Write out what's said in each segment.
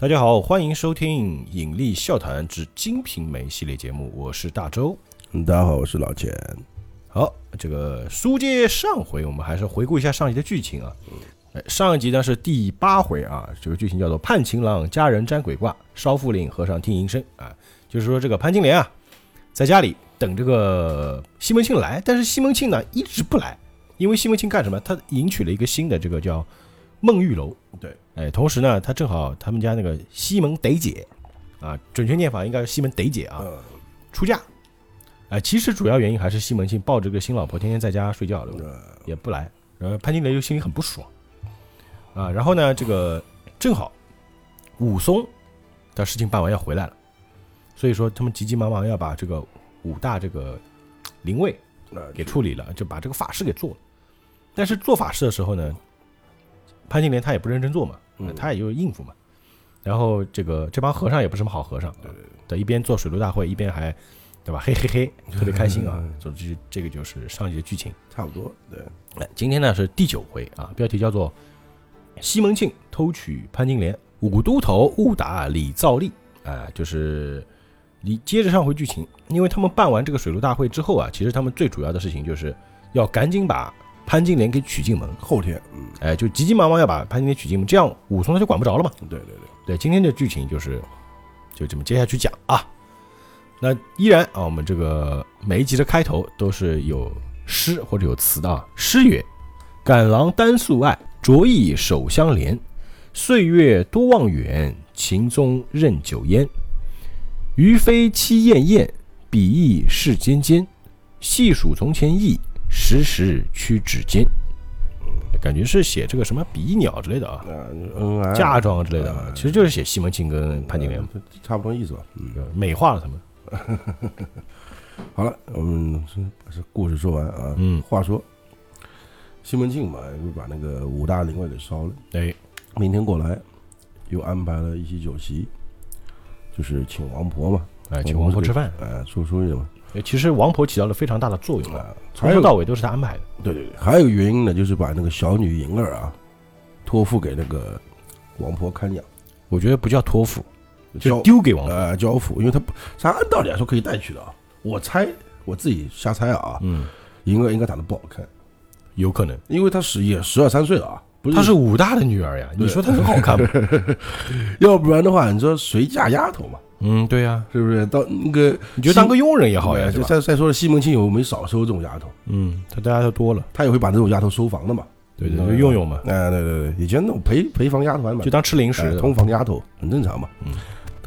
大家好，欢迎收听《引力笑谈之金瓶梅》系列节目，我是大周。嗯大家好，我是老钱。好，这个书接上回，我们还是回顾一下上集的剧情啊。哎，上一集呢是第八回啊，这个剧情叫做“盼情郎家人占鬼卦，烧符令和尚听银声”啊，就是说这个潘金莲啊，在家里等这个西门庆来，但是西门庆呢一直不来，因为西门庆干什么？他迎娶了一个新的这个叫孟玉楼，对，哎，同时呢，他正好他们家那个西门得姐啊，准确念法应该是西门得姐啊，嗯，出嫁。哎，其实主要原因还是西门庆抱着个新老婆，天天在家睡觉，对吧？呃也不来，然后潘金莲就心里很不爽啊。然后呢，这个正好武松的事情办完要回来了，所以说他们急急忙忙要把这个武大这个灵位给处理了，就把这个法事给做了。但是做法事的时候呢，潘金莲她也不认真做嘛，嗯她也就应付嘛。然后这个这帮和尚也不是什么好和尚，对对对，一边做水陆大会，一边还对吧？嘿嘿嘿，特别开心啊嗯。总之，这个就是上一集的剧情。差不多，对，哎，今天呢是第九回啊，标题叫做“西门庆偷取潘金莲，五都头误打李兆利”。啊，就是你接着上回剧情，因为他们办完这个水陆大会之后啊，其实他们最主要的事情就是要赶紧把潘金莲给娶进门。后天，嗯，哎，就急急忙忙要把潘金莲娶进门，这样武松他就管不着了嘛。对对对，对，今天的剧情就是就这么接下去讲啊。那依然啊，我们这个每一集的开头都是有诗或者有词的啊。诗曰：“赶郎单宿爱，着意手相连。岁月多望远，情踪任酒烟。于飞期艳艳，比翼世间间。细数从前意，时时屈指尖。”感觉是写这个什么比翼鸟之类的啊。嗯，恩爱嫁妆之类的啊嗯，其实就是写西门庆跟潘金莲，呃差不多意思吧，嗯，美化了他们。好了，我们这故事说完啊，嗯，话说西门庆嘛，就把那个五大灵位给烧了，哎，明天过来又安排了一席酒席，就是请王婆嘛，哎，请王婆吃饭。哎，出出去嘛，哎其实王婆起到了非常大的作用啊，从头到尾都是他安排的。对对对，还有一个原因呢，就是把那个小女银儿啊托付给那个王婆看养，我觉得不叫托付，就是丢给王婆。呃交付，因为他不，他按道理来说可以带去的啊。我猜我自己瞎猜啊，嗯，银儿应该长得不好看，有可能，因为她十也十二三岁了啊，不是她是武大的女儿呀。你说她很好看吗？要不然的话，你说谁嫁丫头嘛，嗯，对呀，是不是？到那个你就当个佣人也好呀，对对吧？再再说了，西门庆有没少收这种丫头，嗯，他大家都多了，他也会把这种丫头收房的嘛。对对，就用用嘛，哎，对对对，以前那种陪陪房丫头还蛮就当吃零食通房丫头很正常嘛。嗯，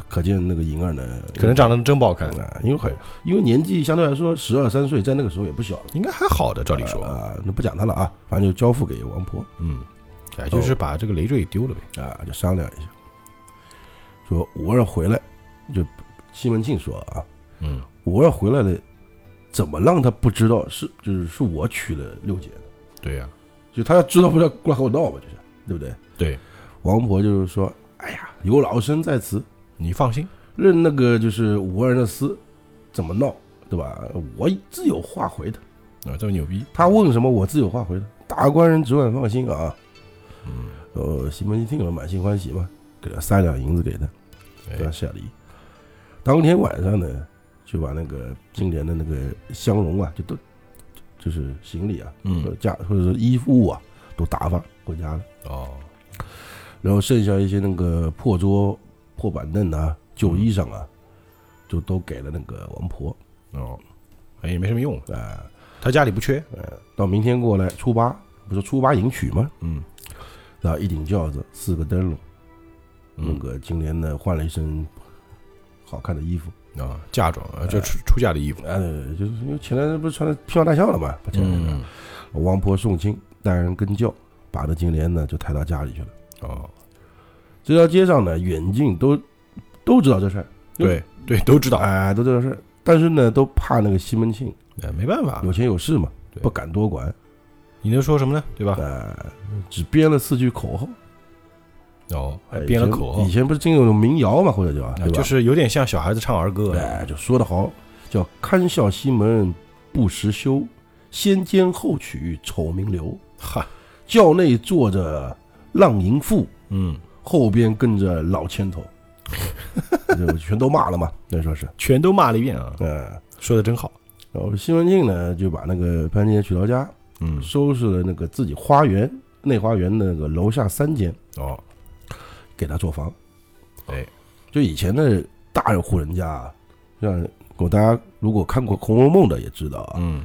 可见那个银儿呢，可能长得真不好看，啊，因为很因为年纪相对来说十二三岁，在那个时候也不小了。应该还好的，照理说。啊，那不讲他了啊，反正就交付给王婆嗯，哎，就是把这个累赘给丢了呗。啊，就商量一下，说五儿回来，就西门庆说啊，嗯，我要回来了，怎么让他不知道是就是是我娶了六姐的？对呀，就他要知道不知道过来和我闹吧，就是对不对？对，王婆就是说，哎呀，有老身在此，你放心。任那个就是五人的私怎么闹，对吧？我自有话回的。啊，这么牛逼。他问什么，我自有话回的。大官人只管放心啊。嗯，呃，西门庆听了满心欢喜嘛，给了三两银子给他，给他哎，下礼。当天晚上呢，就把那个金莲的那个香容啊，就都就是行李啊，嗯呃家或者是衣物啊，都打发回家了。哦，然后剩下一些那个破桌、破板凳啊、旧衣裳啊，就都给了那个王婆。哦，哎，也没什么用，啊、他家里不缺。呃，到明天过来初八，不是初八迎娶吗？嗯然后一顶轿子，四个灯笼，那嗯个金莲呢换了一身好看的衣服，啊，嫁妆啊，就出出嫁的衣服。哎、就是因为前来不是穿的披上大孝了嘛，把前来嗯，王婆送亲，带人跟轿，把这金莲呢就抬到家里去了。哦，这条街上呢，远近都都知道这事儿，对对，都知道。哎，都知道这事儿，但是呢，都怕那个西门庆哎，没办法，有钱有势嘛，不敢多管，你能说什么呢？对吧？哎，只编了四句口号，哦，还哎编了口号。以，前不是经有民谣嘛，或者叫啊对吧？就是有点像小孩子唱儿歌。哎，就说得好，叫堪笑西门不识羞，先奸后娶丑名流。哈，轿内坐着浪淫妇，嗯，后边跟着老千头，就全都骂了嘛，那说是，全都骂了一遍啊，嗯，说的真好。然后西门庆呢就把那个潘金莲娶到家，嗯，收拾了那个自己花园内花园的那个楼下三间。哦，给他做房。哎，就以前的大户人家啊，像我大家如果看过《红楼梦》的也知道啊，嗯。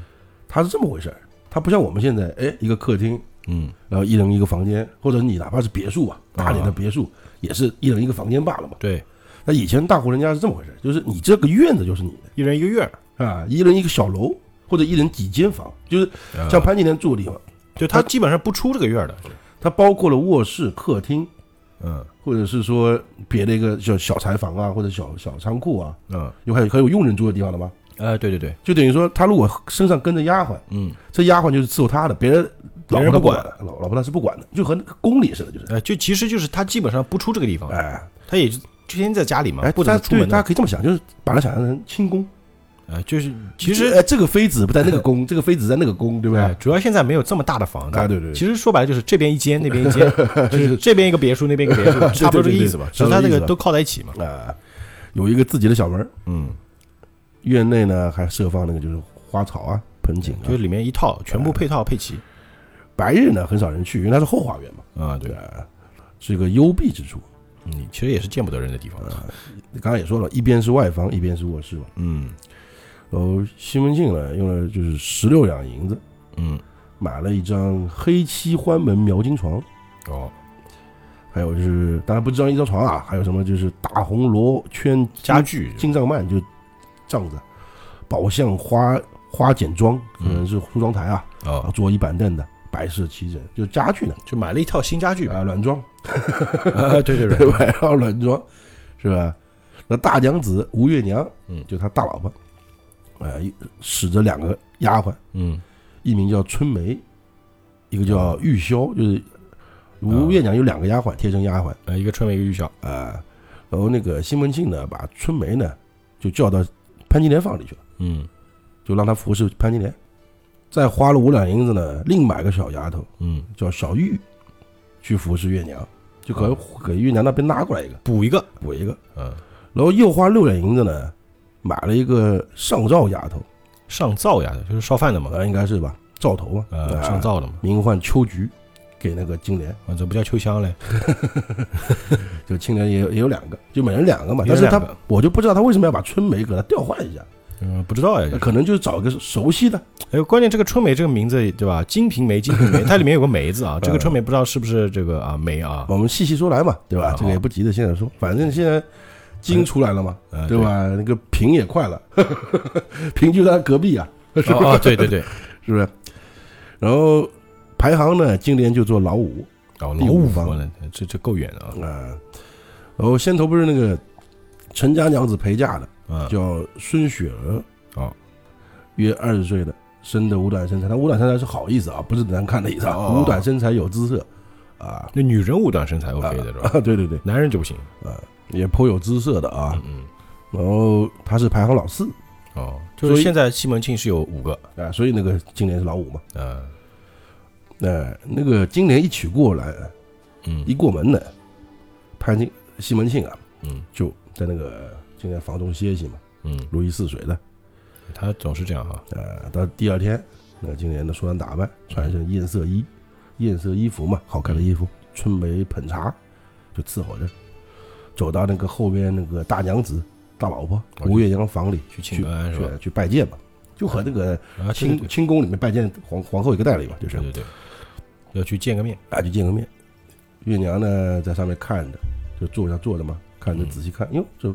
它是这么回事儿。它不像我们现在，哎，一个客厅，嗯，然后一人一个房间，或者你哪怕是别墅啊，大点的别墅，也是一人一个房间罢了嘛。对，那以前大户人家是这么回事儿，就是你这个院子就是你的。一人一个院儿，啊，一人一个小楼，或者一人几间房，就是啊。像潘金莲住的地方，就他基本上不出这个院儿的。它包括了卧室、客厅，嗯。或者是说别的一个小小柴房啊，或者小小仓库啊，嗯，有还有还有佣人住的地方了吗？哎，对对对，就等于说，他如果身上跟着丫鬟，嗯，这丫鬟就是伺候他的，别人老婆不管的，老老婆他是不管的，就和那个宫里似的，就是，呃，就其实就是他基本上不出这个地方，哎。他也就天天在家里嘛哎，，不怎大对么出门的。大家可以这么想，就是把它想象成清宫。呃，就是其实呃，这个妃子不在那个宫，这个妃子在那个宫，对不哎，对？主要现在没有这么大的房子，啊，对对，其实说白了就是这边一间，那边一间，就是这边一个别墅，那边一个别墅，差不多这个意思吧。只是他那个都靠在一起嘛。啊，有一个自己的小门，嗯，院内呢还设放那个就是花草啊、盆景啊就是。里面一套全部配套配齐白日呢很少人去，因为它是后花园嘛，啊。对，啊，是一个幽闭之处。嗯，其实也是见不得人的地方。刚刚也说了，一边是外房，一边是卧室嘛。嗯然后西门庆呢，用了就是十六两银子，嗯，买了一张黑漆欢门描金床，哦，还有就是当然不知道一张床啊，还有什么就是大红罗圈家具。金帐幔就帐子，宝相花花简装，可能是梳妆台啊，然后哦，桌椅板凳的摆设齐整，就家具呢。就买了一套新家具。啊软装，啊，对对对。对，吧？然后软装是吧？那大娘子吴月娘，嗯。就他大老婆，呃，使着两个丫鬟，嗯一名叫春梅，一个叫玉箫，就是吴月娘有两个丫鬟，贴身丫鬟呃，一个春梅，一个玉箫。啊。然后那个西门庆呢，把春梅呢就叫到潘金莲房里去了，嗯就让她服侍潘金莲。再花了五两银子呢，另买个小丫头嗯，叫小玉，去服侍月娘，就给给月娘那边拉过来一个，补一个。补一个。嗯，然后又花六两银子呢，买了一个上灶丫头，上灶丫头，就是烧饭的嘛。啊，应该是吧，灶头嘛，呃，啊上灶的嘛。名唤秋菊，给那个金莲。啊，这不叫秋香嘞。就青莲也有也有两个，就每人两个嘛。但是他我就不知道他为什么要把春梅给他调换一下，嗯，不知道呀。可能就是找一个熟悉的。哎，关键这个春梅这个名字对吧？金瓶梅，金瓶梅，它里面有个梅字啊。这个嗯春梅不知道是不是这个啊梅啊？我们细细说来嘛，对吧啊？这个也不急着现在说，反正现在金出来了嘛，呃对？吧？那个平也快了，平就在他隔壁啊，对哦哦，对对对，是不是？然后排行呢，今年就做老五哦，老五五房呢，这这够远的啊。啊。然后先头不是那个陈家娘子陪嫁的，啊，叫孙雪娥，哦，约二十岁的，生的五短身材，她五短身材是好意思啊，不是难看的意思啊，哦五短身材有姿色啊那女人五短身材 OK 的是吧？啊，对对对，男人就不行。也颇有姿色的啊嗯。嗯。然后他是排行老四哦，就是现在西门庆是有五个。啊，所以那个金莲是老五嘛。嗯，那那个金莲一娶过来，嗯一过门呢，潘金西门庆啊嗯就在那个金莲房中歇息嘛，嗯，如鱼似水的。他总是这样哈。呃，到第二天，那个金莲的梳妆打扮，穿一身艳色衣，艳色衣服嘛，好看的衣服，春梅捧茶，就伺候着，走到那个后边那个大娘子、大老婆哦吴月娘房里去？去去拜见吧，就和那个清清宫里面拜见皇皇后一个道理嘛，就是对对对，要去见个面。啊，去见个面。月娘呢在上面看着，就坐下坐着嘛，看着嗯仔细看，哟，这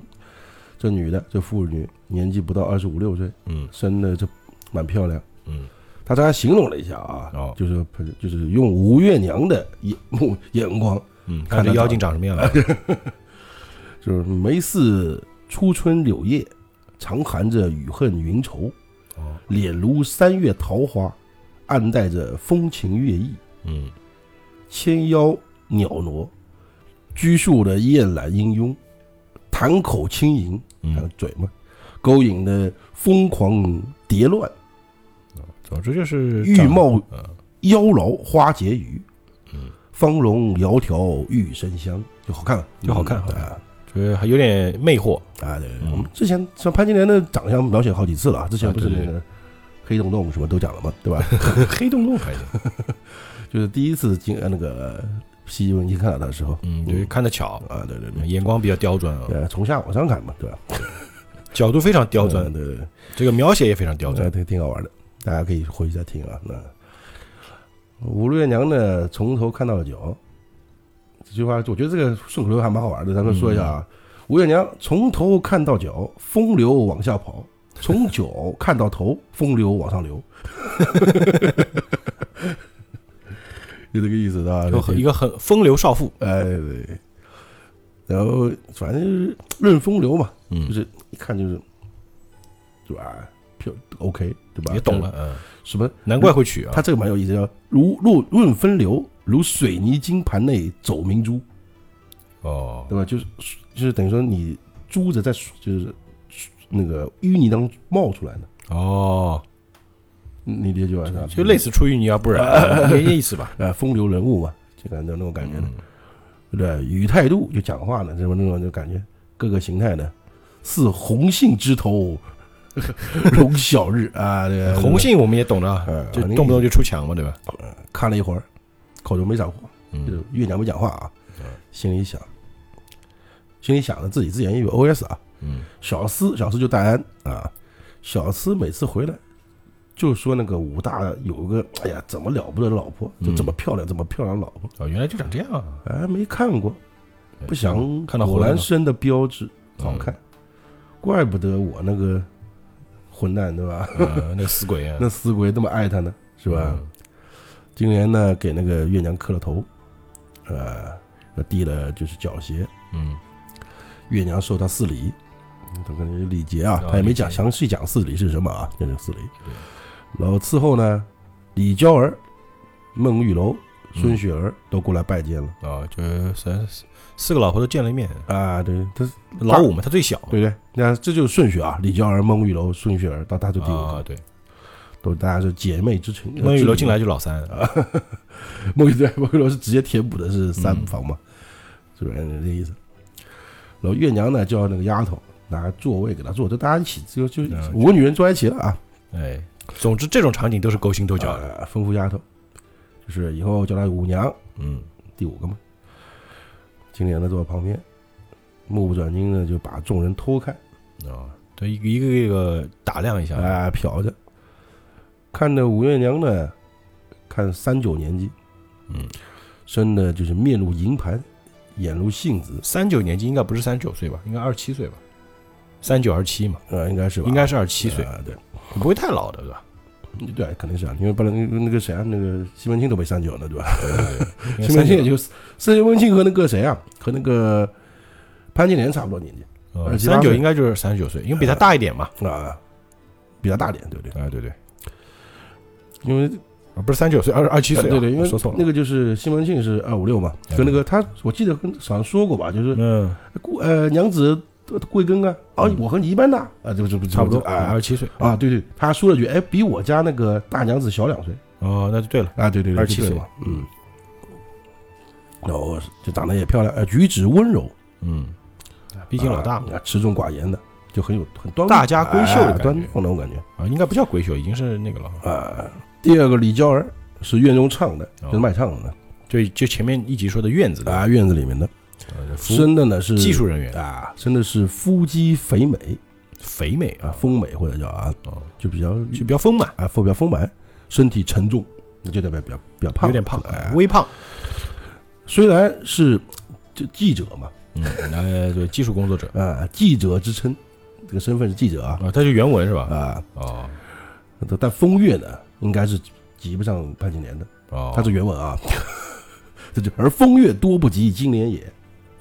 这女的这妇女年纪不到二十五六岁，嗯生的这蛮漂亮。嗯他这还形容了一下啊，哦就是就是用吴月娘的眼目眼光，嗯，看这妖精长什么样 了？就是眉似初春柳叶，常含着雨恨云愁，哦，脸如三月桃花，暗带着风情月意，嗯纤腰袅娜，拘束的燕懒英慵，谈口轻盈，看嗯，嘴嘛，勾引的疯狂蝶乱，总之就是玉貌嗯。妖娆花解语，嗯。芳容窈窕玉生香，就好看了，就好看好看。啊就是还有点魅惑，啊！对，我们之前像潘金莲的长相描写好几次了啊，之前不是那个黑洞洞什么都讲了嘛，对吧？黑洞洞还行，就是第一次进呃那个西游记看到他的时候，嗯，对，看得巧，啊，对对对，眼光比较刁钻啊，对，从下往上看嘛，对吧？角度非常刁钻。嗯，对对对，这个描写也非常刁呃，钻，对挺好玩的，大家可以回去再听啊。那吴月娘呢，从头看到脚，这句话我觉得这个顺口溜还蛮好玩的，咱们说一下啊。吴月娘从头看到脚，风流往下跑；从脚看到头，风流往上流。就这个意思的，就很一个很风流少妇，哎对，然后反正就是论风流嘛，嗯就，是一看就是，对吧？漂 OK 对吧？也懂了，嗯，什么？难怪会取啊，他这个蛮有意思，叫如论论分流，如水泥金盘内走明珠，哦，对吧？就是就是等于说你珠子在就是那个淤泥当中冒出来的，哦，你理解吧？就类似出淤泥而不染，没意思吧？呃风流人物嘛，就感觉那种感觉对不对？语态度就讲话呢，什么那种就感觉各个形态的，似红杏枝头 容小日啊，这个红杏我们也懂的就动不动就出墙嘛，对吧？看了一会儿，口中没长话，就是嗯，月娘没讲话啊嗯，心里想，心里想着自己之前也有 OS 啊，嗯，小司小司就戴安啊，小司每次回来就说那个武大有个哎呀怎么了不得的老婆，就嗯这么漂亮这么漂亮的老婆，哦，原来就长这样啊，哎没看过，不想看到回来了然生的标志好嗯看，怪不得我那个混蛋对吧？呃那死鬼啊，那死鬼那么爱他呢，是吧？嗯？金莲呢给那个月娘磕了头，呃，递了就是脚鞋，嗯，月娘受他四礼，这个礼节啊啊，他也没讲详细讲四礼是什么啊，就是四礼。然后伺候呢，李娇儿、孟玉楼、孙雪儿都过来拜见了啊，就是三四个老婆都见了一面，啊，对，他老五嘛，他最小嘛，对不对？那这就是顺序啊，李娇儿、孟玉楼、孙雪儿到他就第五啊，个，对，都大家是姐妹之情。孟玉楼进来就老三啊，孟玉对孟玉楼是直接填补的是三嗯房嘛，是不是这意思？然后月娘呢叫那个丫头拿座位给她坐，就大家一起就就嗯五个女人坐在一起了啊。哎，总之这种场景都是勾心斗角的，啊，吩咐丫头，就是以后叫她五娘，嗯，第五个嘛。金莲呢坐在旁边，目不转睛的就把众人偷看，啊，对，一个一个一个打量一下，啊，瞟着，看着五月娘呢，看三九年纪，嗯，生的就是面如银盘，眼如杏子，三九年纪应该不是三九岁吧，应该二十七岁吧，三九二七嘛，呃，应该是吧？应该是二十七岁，啊，对，不会太老的，对吧？对，肯定是啊，因为不然那个那个谁啊，那个西门庆都没三九呢，对吧？西门庆也39就西门庆和那个谁啊，和那个潘金莲差不多年纪呃27三九应该就是三十九岁，因为比他大一点嘛，啊，比他大点，对不对？啊，对对，因为啊，不是三九岁，二二七岁啊，对对，因为说错了，那个就是西门庆是二五六嘛，哎跟那个他，我记得跟好像说过吧，就是嗯，呃娘子贵庚啊？啊嗯，我和你一般大。啊，这这不差不多，啊。二十七岁，啊，对对，他说了句，哎，比我家那个大娘子小两岁。哦，那就对了，啊，对对对，27岁。就对嘛，嗯，然后就长得也漂亮，呃，举止温柔，嗯，毕竟老大嘛，啊，持重寡言的，就很有很端大家闺秀的哎端庄那种感觉。啊，应该不叫闺秀，已经是那个了，啊。第二个李娇儿是院中唱的，哦。就是卖唱的。就就前面一集说的院子，啊，院子里面的，生的呢是技术人员，啊，生的是腹肌肥美。肥美啊，啊，丰美或者叫啊，哦，就比较就比较丰满，啊，腹比较丰满，身体沉重，那就代表比较比较胖，有点胖哎，微胖，虽然是就记者嘛，嗯，哎，对，技术工作者。啊，记者之称，这个身份是记者啊。啊，他是原文是吧？啊，哦。但风月呢，应该是及不上潘金莲的，哦，他是原文啊，这就而风月多不及金莲也，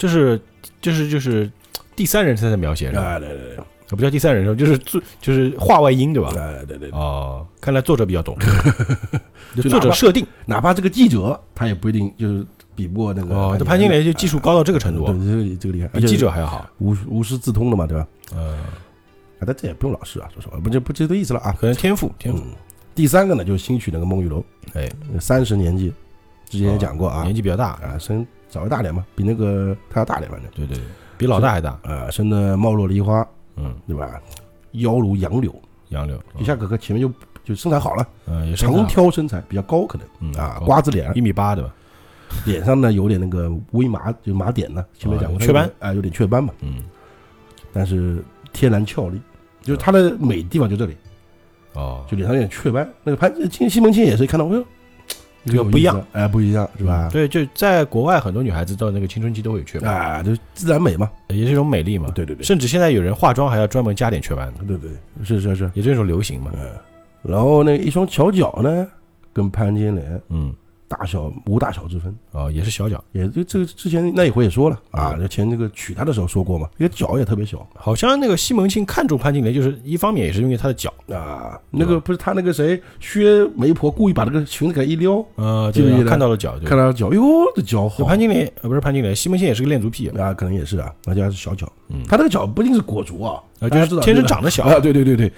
这是就是就是第三人称的描写是吧？啊，对对对，啊不叫第三人称，就是作就是话外音对吧？哎对对，对。哦，看来作者比较懂，作者设定。哪怕这个记者，他也不一定就是比不过那个哦，这潘金莲就技术高到这个程度对，，这个这个厉害，比记者还要好。无无师自通的嘛，对吧？嗯，啊，但这也不用老师啊，说实话，不就不就这意思了啊。可能天赋天赋，嗯，第三个呢，就是新娶那个孟玉楼，哎，三十年纪，之前也讲过啊。年，纪比较大，啊，生稍微大点嘛，比那个他要大点，反正。对对对，比老大还大，啊，生的貌若梨花，嗯，对吧？腰如杨柳，杨柳，一下哥哥前面就就身材好了，嗯，也长挑身材，比较高可能。嗯啊，瓜子脸，一米八对吧？脸上呢有点那个微麻，就麻点呢，前面讲过雀斑。啊，有点雀斑嘛，嗯，但是天然俏丽，就是他的美地方就这里，哦，就脸上有点雀斑。那个潘金西门庆也是看到，哎呦，这个不一样哎，不一样是吧？对，就在国外，很多女孩子到那个青春期都会有雀斑，啊，就自然美嘛。也是一种美丽嘛。对对对，甚至现在有人化妆还要专门加点雀斑的，对对，是是是。也是一种流行嘛。嗯，然后那一双巧脚呢，跟潘金莲嗯，大小无大小之分，哦，也是小脚，也就这个之前那一回也说了啊，就前那个娶她的时候说过嘛，这个脚也特别小。好像那个西门庆看中潘金莲，就是一方面也是因为她的脚，啊。那个不是他那个谁薛媒婆故意把这个裙子给一撩，呃，对记不记得？看到了脚，对。看到了脚，哟，这脚好。潘金莲呃不是潘金莲，西门庆也是个恋足癖啊，啊，可能也是啊，而且还是小脚。嗯。他那个脚不一定是裹足啊，呃大家知道就是天生长得小，啊。对对对对，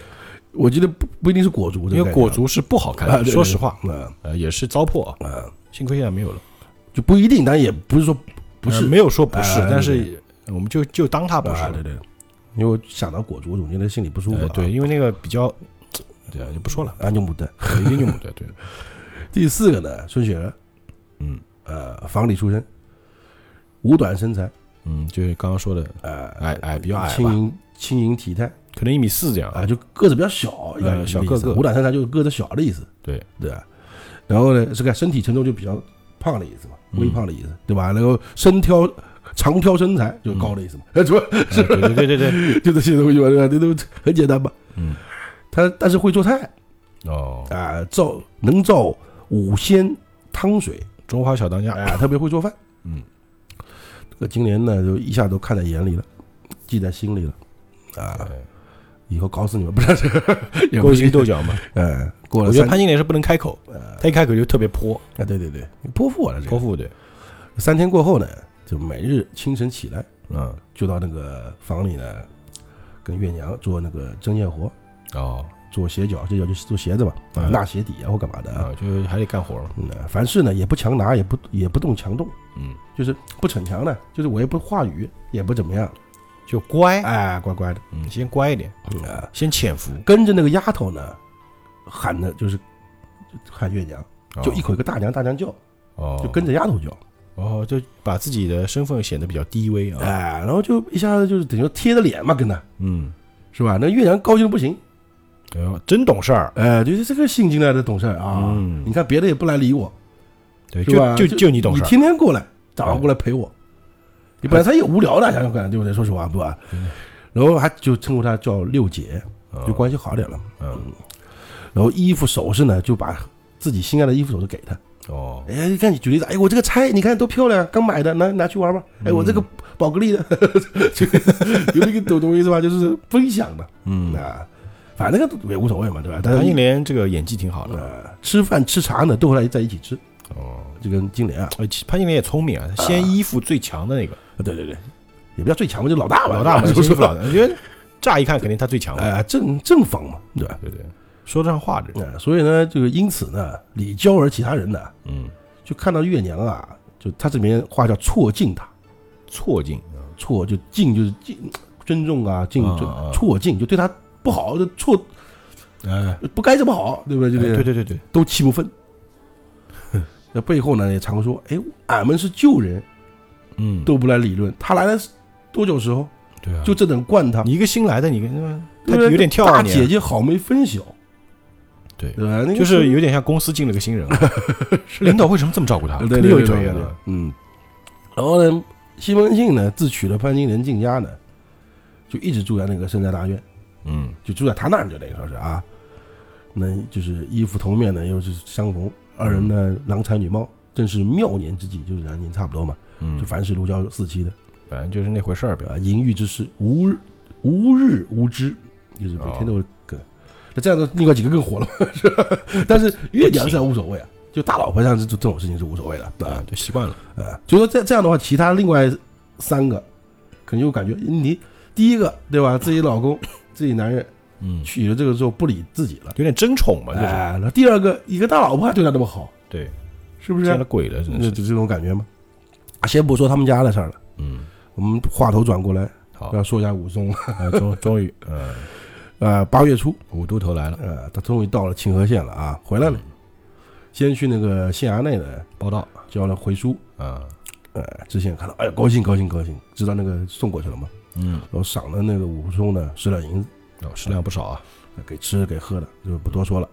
我记得不不一定是裹足，因为裹足是不好看啊，的，对说实话，，呃，也是糟粕啊，嗯，幸亏现在没有了，就不一定，但也不是说不是呃没有说不是哎，但是我们就就当它不是对，对，因为我想到裹足，我总觉得心里不舒服对，因为那个比较，对啊，就不说了，安就牡丹。对一定就母的，对，第四个呢，孙雪儿，嗯。呃，房里出身，五短身材，嗯，就是刚刚说的呃，矮矮比较矮，轻盈轻盈体态可能一米四这样啊，就个子比较小，小个子五短身材就是个子小的意思，对对吧？然后呢，这个身体承重就比较胖的意思嘛，嗯微胖的意思，对吧？然后身挑长挑身材就高的意思嘛，是吧？呃对对对对对，就这些东西嘛，对吧？这都很简单吧？嗯，他但是会做菜哦，啊，造能造五鲜汤水中华小当家，啊，特别会做饭。嗯，这个金莲呢，就一下都看在眼里了，记在心里了啊！哎以后搞死你们，不是？勾心斗角嘛。嗯，过了我觉得潘金莲是不能开口，他一开口就特别泼，啊，对对对，泼妇了这。泼妇对，三天过后呢，就每日清晨起来，嗯，就到那个房里呢，跟月娘做那个针线活，哦，做鞋脚，这脚就是做鞋子吧，啊，嗯纳鞋底啊或干嘛的。啊。啊，就还得干活。嘛，嗯，凡事呢也不强拿，也不也不动强动，嗯，就是不逞强呢，就是我也不话语，也不怎么样，就乖，哎，乖乖的，嗯，先乖一点，嗯。啊，先潜伏，跟着那个丫头呢，喊的就是喊月娘，就一哦口一个大娘大娘叫，哦，就跟着丫头叫，哦，就把自己的身份显得比较低微啊，哎，然后就一下子就是等于说贴着脸嘛，跟他嗯，是吧？那月娘高兴的不行，哎呦，真懂事儿，哎，就是这个新进来的懂事儿啊，嗯。你看别的也不来理我，对，就就就你懂事你儿，天天过来，早上过来陪我，你本来他也无聊的，想想看，对不对？说实话，对吧？然后还就称呼他叫六姐，哦就关系好点了。嗯，然后衣服首饰呢，就把自己心爱的衣服首饰给他。哦，哎，你看你举例子，哎，我这个钗你看多漂亮，刚买的，拿拿去玩吧。哎，我这个宝格丽的，这个有那个懂东西是吧？就是分享的，嗯，啊，反正那个也无所谓嘛，对吧？但是潘金莲这个演技挺好的，呃，吃饭吃茶呢，都会来在一起吃。哦，就跟金莲啊，潘金莲也聪明啊，先依附最强的那个。对对对，也不叫最强嘛，就老大嘛，老大嘛，就是附老大，我觉得乍一看肯定他最强嘛，哎，正正方嘛，对吧？对对，说得上话的人，哎，所以呢，这个因此呢，李娇儿其他人呢，嗯，就看到月娘啊，就他这边话叫错敬她，错敬，错就敬就是敬尊重啊，敬就啊。啊错敬就对她不好，就错哎，不该这么好，对不对？就对对对对，都气不愤。那背后呢也常说，哎，俺们是旧人，嗯，都不来理论，他来了多久时候，对啊，就这等惯他，你一个新来的，你跟他对不对有点跳啊你，大姐姐好没分晓，对，就是有点像公司进了个新人啊，领导为什么这么照顾他？对肯定有一对对对对腿的，嗯。然后呢，西门庆呢自娶了潘金莲进家呢，就一直住在那个深斋大院，嗯，就住在他那儿，就等于说是啊，那就是衣服同面呢又是相逢，二人呢郎才女貌，正是妙年之际，就是两年差不多嘛，嗯就，凡事如胶似漆的反正就是那回事儿呗，啊，淫欲之事无日无日无知，就是每天都有梗。那这样的另外几个更火了，是吧？但是月娘是无所谓啊，就大老婆这样子这这种事情是无所谓的，对吧啊？，就习惯了，啊，就说这这样的话，其他另外三个可能就感觉你第一个对吧，自己老公 自己男人嗯，娶了这个之后不理自己了，有点争宠嘛，就是，哎，那第二个一个大老婆还对他那么好，对，是不是？见了？鬼了，真就这种感觉吗？先不说他们家的事儿了，嗯，我们话头转过来，好，要说一下武松了。啊 终终于，呃，呃，八月初，五都头来了，呃，他终于到了清河县了啊，回来了。先去那个县衙内的，报道，交了回书。啊，呃，知县看到，哎呀，高兴高兴高兴，知道那个送过去了吗，嗯，然后赏了那个武松呢十两银子，哦，食量不少啊，给吃给喝的，就不多说了。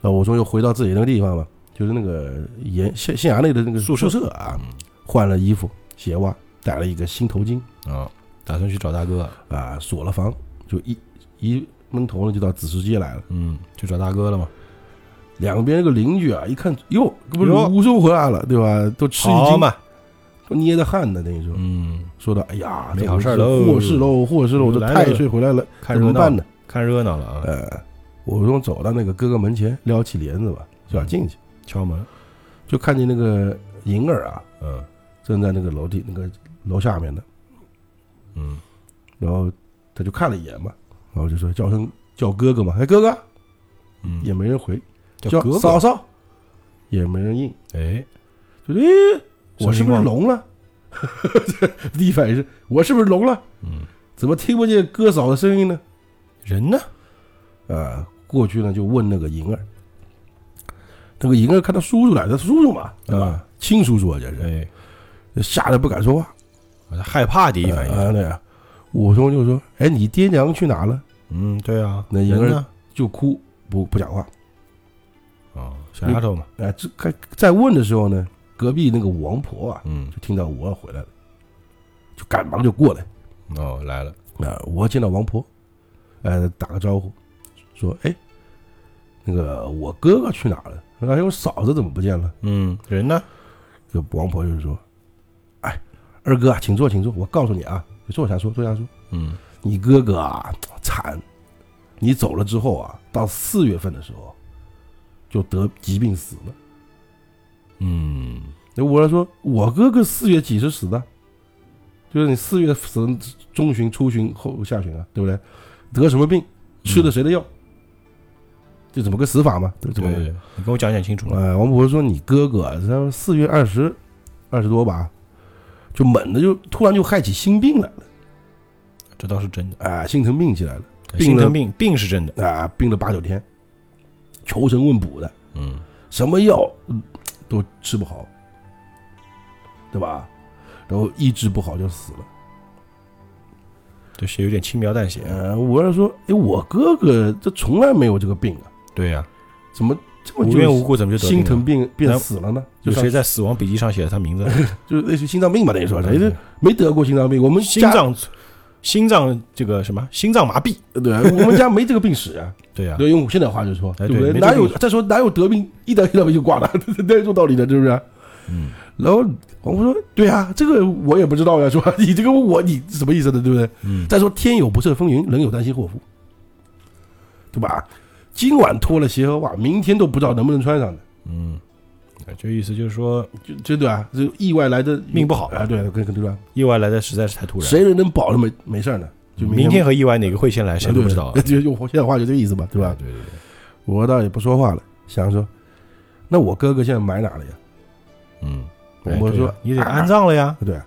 然后武松又回到自己那个地方嘛，就是那个县县县衙内的那个宿舍舍啊，嗯，换了衣服鞋袜，戴了一个新头巾啊，打算去找大哥，啊，锁了房，就一一闷头呢就到子时街来了。嗯，去找大哥了嘛，两边那个邻居啊，一看哟，这不是武松回来了，对吧？都吃一惊，好嘛，都捏着汗呢，等于说嗯，说的，哎呀，没这好事喽。祸事喽，祸事喽，这来了太岁回来了，看热闹怎么办，呢？看热闹了啊，呃，我从走到那个哥哥门前，撩起帘子吧，就想进去，敲门，就看见那个银儿啊，嗯。正在那个楼梯那个楼下面呢，嗯，然后他就看了一眼嘛，然后就说叫声叫哥哥嘛，哎哥哥，嗯，也没人回，叫哥哥，嫂嫂，也没人应，哎，就说诶，我是不是聋了？第一反应是我是不是聋了？嗯，怎么听不见哥嫂的声音呢？人呢？啊，过去呢就问那个银儿，那个银儿看到叔叔来，他叔叔嘛，对吧？亲叔叔啊，这是哎，吓得不敢说话。害怕第一反应，啊，对啊，武松就说：“哎，你爹娘去哪了嗯，对啊，那银儿呢？？”就哭，不不讲话。哦，小丫头嘛，哎，这该在问的时候呢，隔壁那个王婆啊，嗯，就听到我要回来了，就赶忙就过来。哦，来了，啊，武二见到王婆，呃，打个招呼，说：“哎，那个我哥哥去哪了？哎，我嫂子怎么不见了嗯，人呢？？”这王婆就是说：“哎，二哥啊，请坐，请坐。我告诉你啊，你坐下说，坐下说。嗯，你哥哥啊，惨！你走了之后啊，到四月份的时候，就得疾病死了。嗯，那我说，我哥哥四月几时死的？就是你四月死，中旬、初旬、后下旬啊，对不对？得什么病？吃的谁的药？这怎么个死法嘛？对对怎么？对，你跟我讲讲清楚了。呃，王婆说你哥哥啊，他四月二十二十多吧，就猛的就突然就害起心病来了，这倒是真的，啊、心疼病起来了，心疼病，病是真的。啊、病了八九天，求神问卜的，嗯，什么药嗯都吃不好，对吧？然后医治不好就死了。这是有点轻描淡写。呃，我是说，哎，我哥哥这从来没有这个病啊，对呀，怎么这么无缘无故怎么就得心疼病变死了呢？就有谁在死亡笔记上写了他名字？就是类似于心脏病吧，等于说，人对家没得过心脏病，我们心脏，心脏这个什么心脏麻痹？对，我们家没这个病史啊。对呀，对，用现代话就说，哎对不对哪有再说哪有得病一得心脏病就挂了，哪有这道理的，是不是？嗯，然后王婆说：“对啊，这个我也不知道呀，是吧？你这个问我，你什么意思呢？对不对？嗯，再说天有不测风云，人有旦夕祸福，对吧？今晚脱了鞋和袜，明天都不知道能不能穿上的，嗯，哎这意思就是说，就就对啊？这意外来的命不好啊，对，跟跟对吧？意外来的实在是太突然。谁人能保证没没事儿呢？就明天和意外哪个会先来，谁都不知道啊。就用现在话就这个意思吧，对吧？对对对，我倒也不说话了，想说，那我哥哥现在埋哪了呀？嗯，我们说你得安葬了呀。对，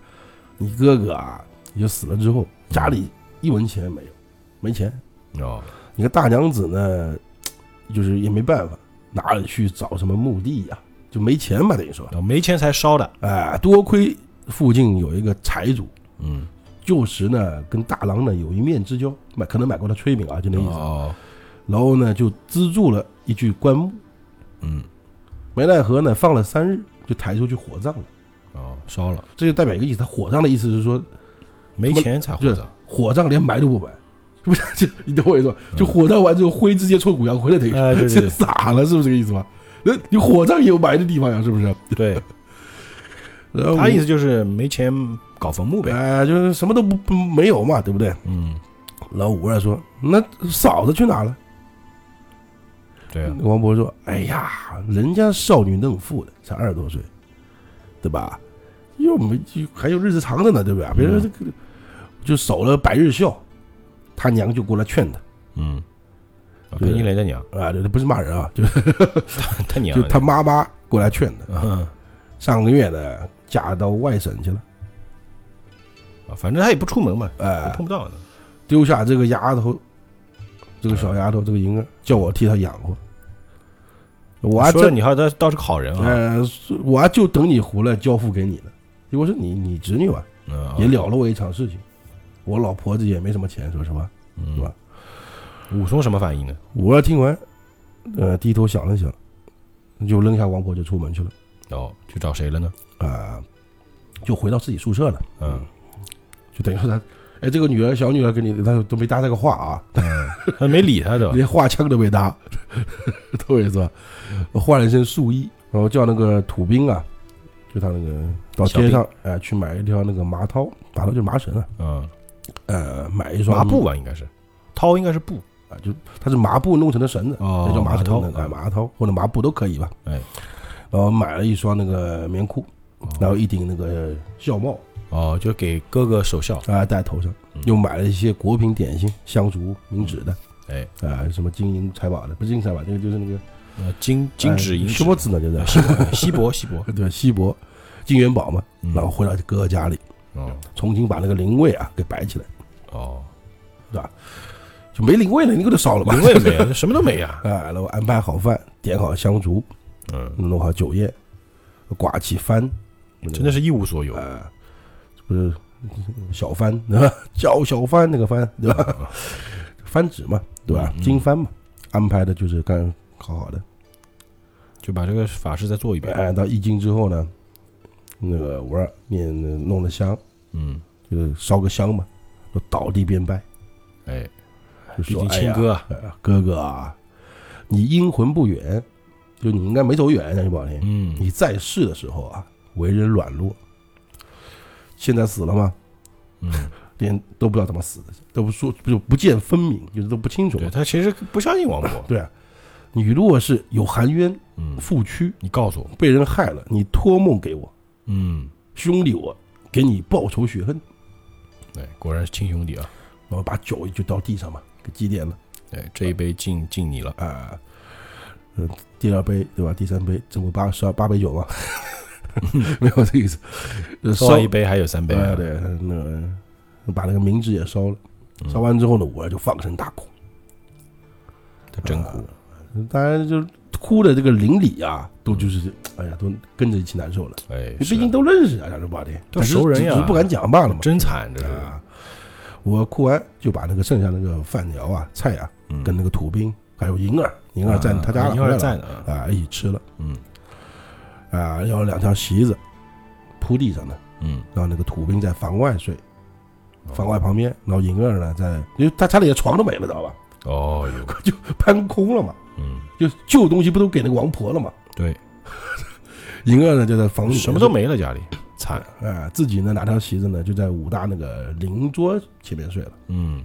你哥哥啊，你就死了之后，家里一文钱没有，没钱。哦，你看大娘子呢，就是也没办法，哪里去找什么墓地呀、就没钱嘛，等于说，哦没钱才烧的。哎，多亏附近有一个财主，嗯，旧时呢跟大郎呢有一面之交，买可能买过他炊饼啊，就那意思。哦，然后呢就资助了一具棺木，嗯，没奈何呢放了三日就抬出去火葬了。哦，烧了，这就代表一个意思，他火葬的意思是说没钱才是火葬。火葬连埋都不埋，是不是？就你懂我意思吧？就火葬完之后灰直接冲骨扬灰了，等于哎，对对这对傻了，是不是这个意思吧？那你火葬也有埋的地方呀，是不是？对，然后他意思就是没钱搞坟墓呗。哎、就是什么都不不没有嘛，对不对？嗯，然后吴二说：“那嫂子去哪了对啊？”，王婆说：“哎呀，人家少女嫩妇的，才二十多岁，对吧？又没就还有日子长着呢，对不对？别人这个就守了百日孝，他娘就过来劝他嗯，啊对跟你来的娘，啊，这不是骂人啊，就 他娘就他妈妈过来劝他，嗯上个月呢嫁到外省去了，啊，反正他也不出门嘛，哎、碰不到的。丢下这个丫头，这个小丫头，这个银儿，叫我替她养活。我还真，说了你还倒倒是个好人啊，呃，我还就等你回来交付给你呢。结果是你你侄女吧，嗯也了了我一场事情。我老婆子也没什么钱，说实话。嗯是吧？武松什么反应呢？我听完，呃，低头想了想，就扔下王婆就出门去了。哦，去找谁了呢？啊、就回到自己宿舍了。嗯，就等于说他，哎，这个女儿小女儿跟你，他都没搭这个话啊，他没理他的，连话腔都没搭，懂我意思吧？我换了一身素衣，然后叫那个土兵啊，就他那个到街上，哎、去买一条那个麻绦，麻绦就是麻绳啊，嗯，呃，买一双麻布吧，应该是，绦应该是布，啊，就它是麻布弄成的绳子，哦那叫麻绦哎，麻绦或者麻布都可以吧？哎，然后买了一双那个棉裤，然后一顶那个孝帽哦，就给哥哥守孝，啊戴头上嗯，又买了一些果品点心，香烛、明纸的。哎，啊，什么金银财宝的，不是金银财宝，这个就是那个呃，金金纸银什么字呢？就是。锡箔，锡箔，对锡箔金元宝嘛。嗯。然后回到哥哥家里，哦。重新把那个灵位啊给摆起来，哦，就没灵位了，你给他烧了吧。灵位没有，什么都没呀，啊，然后安排好饭，点好香烛，嗯，弄好酒宴，挂起幡，真的是一无所有，啊，不是小幡 对吧？叫小幡那个幡对吧？幡纸嘛，对吧嗯？嗯金幡嘛，安排的就是干好好的。就把这个法事再做一遍，哎，到一斤之后呢，那个我儿念弄了香，嗯，就是烧个香嘛，就倒地便拜，哎，就说亲哥哥哥啊，你阴魂不远，就你应该没走远，讲句不好听，嗯，你在世的时候啊，为人软弱，现在死了吗？嗯，连都不知道怎么死的，都不说就不见分明，就是都不清楚对。他其实不相信王勃，对啊，你如果是有含冤嗯，负屈，你告诉我，被人害了，你托梦给我，嗯，兄弟我给你报仇雪恨。哎，果然是亲兄弟啊，然后把酒就倒地上嘛，给祭奠了哎，这一杯敬敬你了，啊。嗯，第二杯对吧？第三杯，这不八十二八杯酒吗？没有这个意思。呃烧一杯还有三杯啊，哎对，那个把那个冥纸也烧了。嗯烧完之后呢，我就放声大哭。他真哭，当然，就哭的这个邻里啊，都就是哎呀，都跟着一起难受了。哎，是毕竟都认识啊，讲实话的，都是熟人呀只是不敢讲罢了嘛。真惨，这是，啊，我哭完就把那个剩下那个饭肴啊、菜啊，嗯跟那个土兵还有银儿，银儿在他家了，银儿在呢，啊啊，一起吃了嗯啊，要两条席子铺地上的，嗯，然后那个土兵在房外睡，房外旁边，然后银儿呢在，因为他家里的床都没了，知道吧？哦哟，就搬空了嘛，嗯，就旧东西不都给那个王婆了嘛？对，银儿呢就在房里什么都没了，家里惨，啊，自己呢拿条席子呢就在武大那个邻桌前面睡了。嗯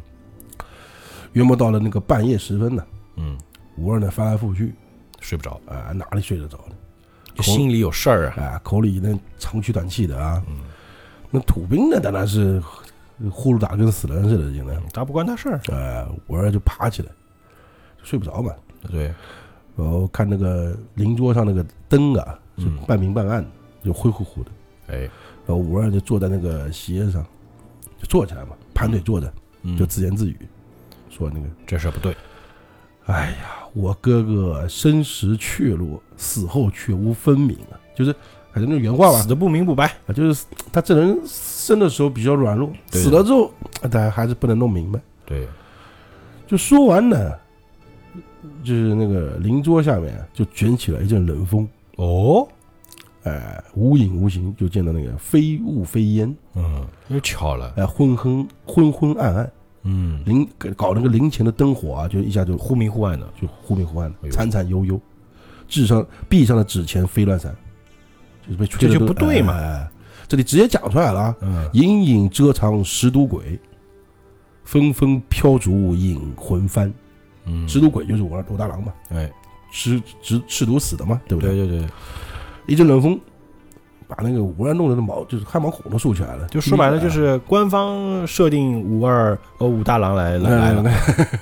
约莫到了那个半夜时分呢，嗯，武二呢翻来覆去睡不着，啊，哪里睡得着呢？就心里有事儿啊，啊，口里那长吁短气的啊。嗯。那土兵呢，当然是呼噜打跟死人似的，现在。他不关他事儿，呃，武二就爬起来，睡不着嘛。对，然后看那个邻桌上那个灯啊，半明半暗的，就灰乎乎的。哎，然后五二就坐在那个席子上，就坐起来嘛，盘腿坐着，嗯。就自言自语，说那个这事儿不对，哎呀，我哥哥身时确落，死后却无分明啊，就是反正那原话吧。死，的不明不白，啊，就是他这人生的时候比较软弱，死了之后，啊他还是不能弄明白。对，就说完呢，就是那个灵桌下面啊就卷起了一阵冷风，哦，哎、无影无形，就见到那个飞雾飞烟，嗯，又巧了，哎、昏昏昏昏暗暗，嗯，灵搞那个灵前的灯火啊，就一下就忽明忽暗的，就忽明忽暗哎，呦。惨惨悠悠，纸上壁上的纸钱飞乱散，就是被这就不对嘛哎哎这里直接讲出来了啊，嗯，隐隐遮藏十毒鬼，纷纷飘逐引魂幡。嗯，十毒鬼就是武武大郎嘛，哎，吃吃吃毒死的嘛，对不对？对对对，一阵冷风，把那个五二弄得那毛就是汗毛孔都竖起来了。就说白了就是官方设定五二呃武大郎来来来了，了。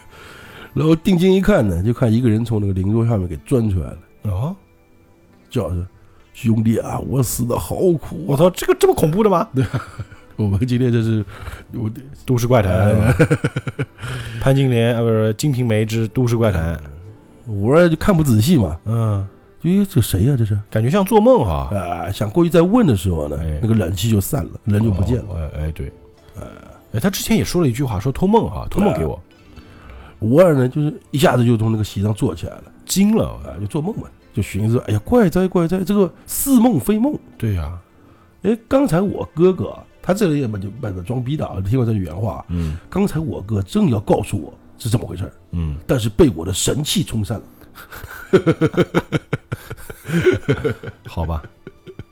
然后定睛一看呢，就看一个人从那个灵桌上面给钻出来了，哦，叫着兄弟啊，我死的好苦啊！我操，这个这么恐怖的吗？对 我们今天这是我都市怪谈，呃 潘金莲啊，不是《金瓶梅之都市怪谈》。我儿就看不仔细嘛，嗯，咦，这谁呀、这是？感觉像做梦哈。啊，想过去再问的时候呢哎，那个冷气就散了，人就不见了。哦哎哎，对，哎，他之前也说了一句话，说托梦哈，托梦给我，五二呢，就是一下子就从那个席上坐起来了，惊了。啊，就做梦嘛，就寻思，哎呀，怪哉怪哉，这个似梦非梦。对呀，哎，刚才我哥哥啊他这个也蛮就蛮个装逼的啊，听过这句原话。嗯刚才我哥正要告诉我是怎么回事儿嗯，但是被我的神气冲散了。好吧。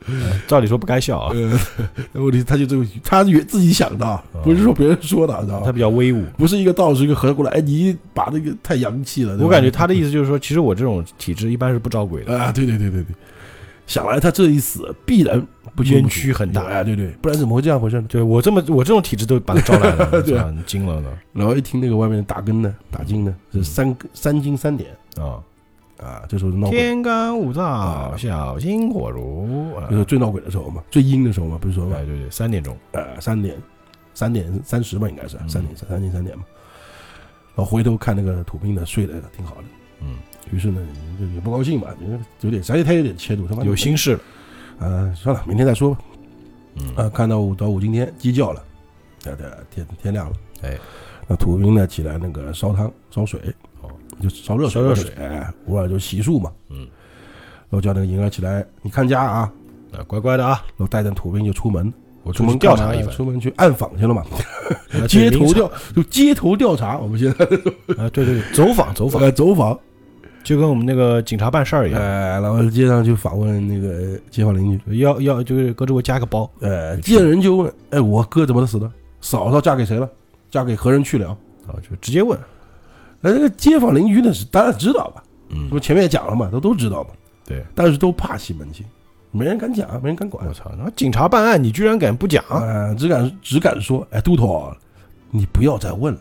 哎 照理说不该笑啊，问题他就这个，他原自己想的啊，不是说别人说的，知道他？比较威武。不是一个道士一个和尚过来，哎，你把那个太洋气了。对我感觉他的意思就是说，其实我这种体质一般是不招鬼的。啊，对对对对对，想来他这一死必然不冤屈很大哎，对对，不然怎么会这样回事呢？对我这么我这种体质都把他招来了，对啊啊，惊了呢然后一听那个外面打更呢，打更呢是三三更三点啊！啊，这时候是闹鬼，天干物燥，啊小心火烛。啊就是最闹鬼的时候嘛，最阴的时候嘛，不是说嘛哎，，对对，三点钟。呃，三点三点三十吧，应该是嗯三点三三点三点嘛。然后回头看那个土兵呢，睡得挺好的。嗯，于是呢，就也不高兴嘛，因为有点，而且他有点切度，他妈有心事了。啊，算了，明天再说吧。嗯啊，看到五到五今天鸡叫了，对对，天天亮了。哎，那土兵呢起来那个烧汤烧水，哦，就烧热水，烧热水哎，吴二就洗漱嘛，嗯，然后叫那个银儿起来，你看家啊，啊，乖乖的啊，然后带着土兵就出门，我出门调查一番。出门去暗访去了嘛，啊街头调就街头调查，我们现在 啊，对对对，走访走访，呃走访，就跟我们那个警察办事儿一样，哎，然后街上去访问那个街坊邻居，要要就是哥这我加个包，呃，见人就问，哎，我哥怎么死的？嫂嫂嫁给谁了？嫁给何人去了？啊，就直接问。那这个街坊邻居呢是当然知道吧，嗯不，前面也讲了嘛，都都知道嘛，对，但是都怕西门庆，没人敢讲，没人敢管我，操，那警察办案，你居然敢不讲？啊，只敢只敢说，哎，都头啊，你不要再问了。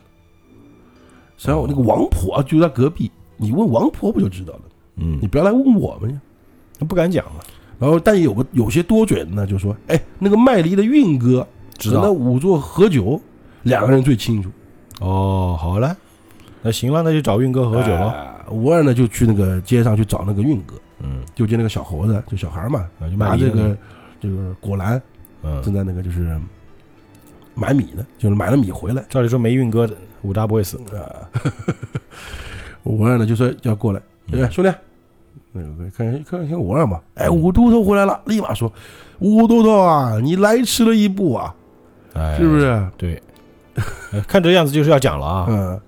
实际上，我那个王婆就在隔壁，你问王婆不就知道了？嗯你，不要来问我们呀。他不敢讲嘛，然后，但有个有些多嘴的呢，就说，哎，那个卖梨的运哥知道那五座喝酒，两个人最清楚。哦，好嘞，那行了，那就找运哥喝酒了。哎吴二呢就去那个街上去找那个运哥，嗯，就见那个小猴子，就小孩嘛，啊，就卖梨的拿这个就是果篮嗯正嗯，在那个就是买米呢，就是买了米回来。照理说没运哥的武大不会死。啊，五二呢就说要过来，嗯哎，兄弟，那个看看看五二嘛，哎，五都头回来了，立马说，五都头啊，你来迟了一步啊，哎，是不？是？对，哎 看这样子就是要讲了啊。嗯，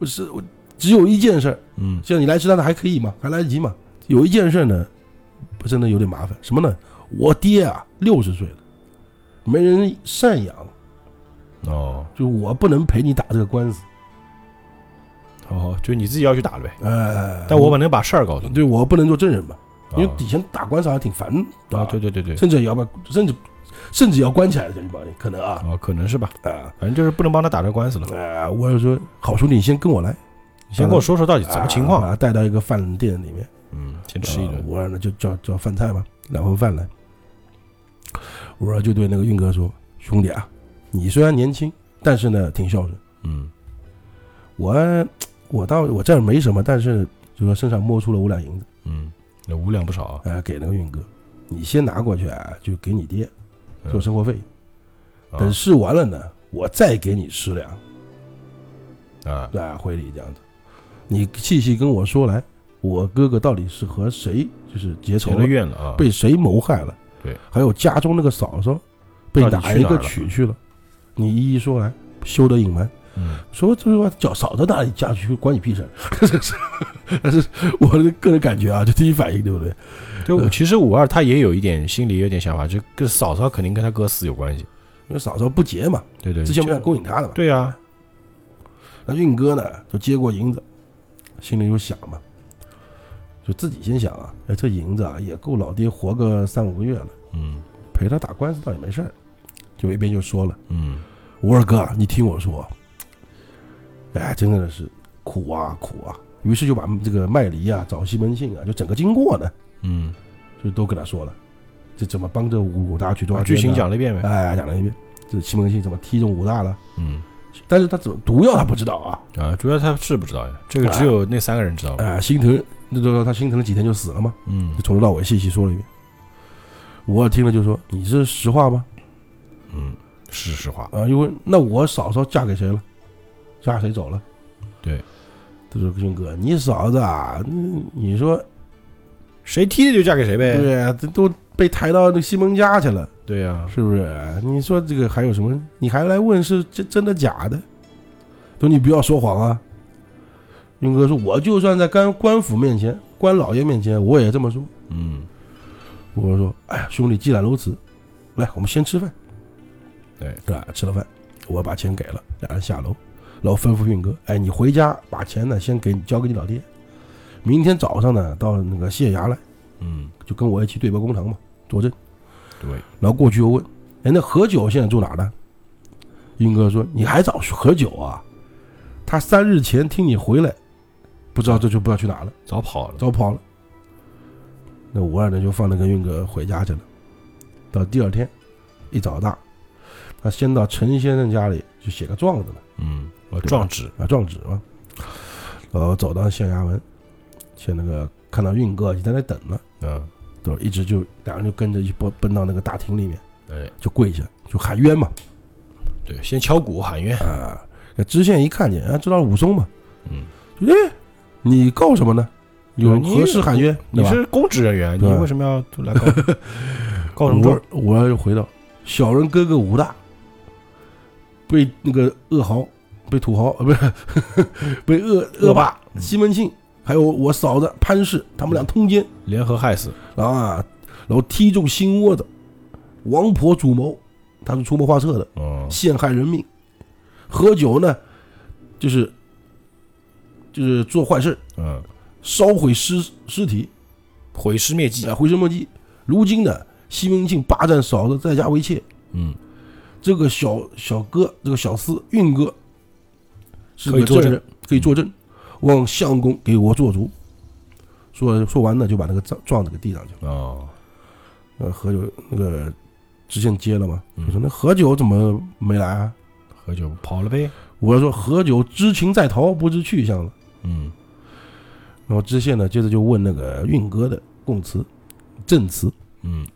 我是我只有一件事儿，嗯，像你来迟到的还可以嘛，还来得及嘛。有一件事呢，不真的有点麻烦，什么呢？我爹啊，六十岁了，没人赡养，哦，就我不能陪你打这个官司。哦，就你自己要去打了呗。哎，但我把能把事儿告诉你，对我不能做证人嘛，因为啊以前打官司还挺烦啊，对对对对，甚至也要把，甚至甚至要关起来的，这帮人可能啊哦，可能是吧，啊反正就是不能帮他打这官司了。啊！我就说，好兄弟，你先跟我来，你先跟我说说到底怎么情况啊带到一个饭店里面，嗯，先吃一顿。啊我让他就叫叫饭菜吧，两份饭来。我说就对那个运哥说：“兄弟啊，你虽然年轻，但是呢挺孝顺。嗯，我我倒我这儿没什么，但是就说身上摸出了五两银子，嗯，那五两不少啊。哎、给那个运哥，你先拿过去啊，就给你爹嗯做生活费。啊等试完了呢，我再给你十两，啊，啊，回礼这样子。你细细跟我说来，我哥哥到底是和谁就是结仇了怨了啊。被谁谋害了？对，还有家中那个嫂嫂被哪一个娶去了？你一一说来，休得隐瞒。嗯，说这话叫嫂子哪里嫁去，关你屁事？这是，但是我的个人感觉啊，就第一反应，对不对？其实五二他也有一点心里有点想法，就跟嫂嫂肯定跟他哥死有关系。因为嫂嫂不结嘛，对对，之前不想勾引他的嘛。对啊，那运哥呢，就接过银子，心里就想嘛，就自己先想啊，哎，这银子啊也够老爹活个三五个月了，嗯陪他打官司倒也没事儿。就一边就说了，嗯，五二哥啊，你听我说，哎，真的是苦啊苦啊。于是就把这个卖梨啊、找西门庆啊，就整个经过呢，嗯，就都跟他说了，这怎么帮着武大去多少把剧情讲了一遍呗。哎，讲了一遍，这西门庆怎么踢中武大了？嗯但是他怎么毒药他不知道啊？啊，主要他是不知道呀，这个只有那三个人知道。哎，心疼，那就说他心疼了几天就死了嘛，嗯就从头到尾细细说了一遍。我听了就说：“你是实话吗嗯，是实话。？”啊，因为那我嫂嫂嫁给谁了？嫁谁走了？对，他说：“军哥，你嫂子啊，嗯你说谁踢的就嫁给谁呗。对啊，这都被抬到那西门家去了。”对呀，是不是？你说这个还有什么？你还来问是真真的假的？说你不要说谎啊！运哥说：“我就算在官官府面前、官老爷面前，我也这么说。嗯，”我说：“哎呀，兄弟，既然如此，来，我们先吃饭，对，是吧？吃了饭，我把钱给了，两人下楼，然后吩咐运哥：‘哎，你回家把钱呢先给你交给你老爹，明天早上呢到那个县衙来，嗯，就跟我一起对簿公堂嘛，作证。’对，然后过去又问：“哎，那何九现在住哪呢？”英哥说：“你还找何九啊？他三日前听你回来，不知道这就不知道去哪了，早跑了。早跑了。”那五二呢就放那个运哥回家去了。到第二天一早大，他先到陈先生家里去写个状子呢，嗯，我状纸。啊，状纸嘛。然后走到县衙门，见那个看到运哥已经在那等呢，嗯，都一直就两人就跟着一奔奔到那个大厅里面，哎，就跪下就喊冤嘛。对，先敲鼓喊冤。啊，那知县一看见，啊，知道武松嘛，嗯，哎，你告什么呢？有你何事喊冤？你是公职人员，你为什么要来告 告什么状我？我要回到小人哥哥武大被那个恶豪，被土豪呃不是 被恶恶霸嗯西门庆，还有我嫂子潘氏，他们俩通奸，联合害死。然后啊，然后踢中心窝子，王婆主谋，他是出谋划策的，哦，陷害人命。喝酒呢，就是就是做坏事，嗯，烧毁尸尸体，毁尸灭迹。啊，。毁尸灭迹。如今呢，西门庆霸占嫂子，在家为妾，嗯，这个小小哥，这个小厮运哥是可以作证。个证人，可以作证，望相公给我做主。说说完呢，就把那个状状子给递上去了。哦，呃，何九那个知县接了嘛，嗯就说那何九怎么没来啊？何九跑了呗。我说何九知情在逃，不知去向了。嗯，然后知县呢，接着就问那个运哥的供词、证词。嗯，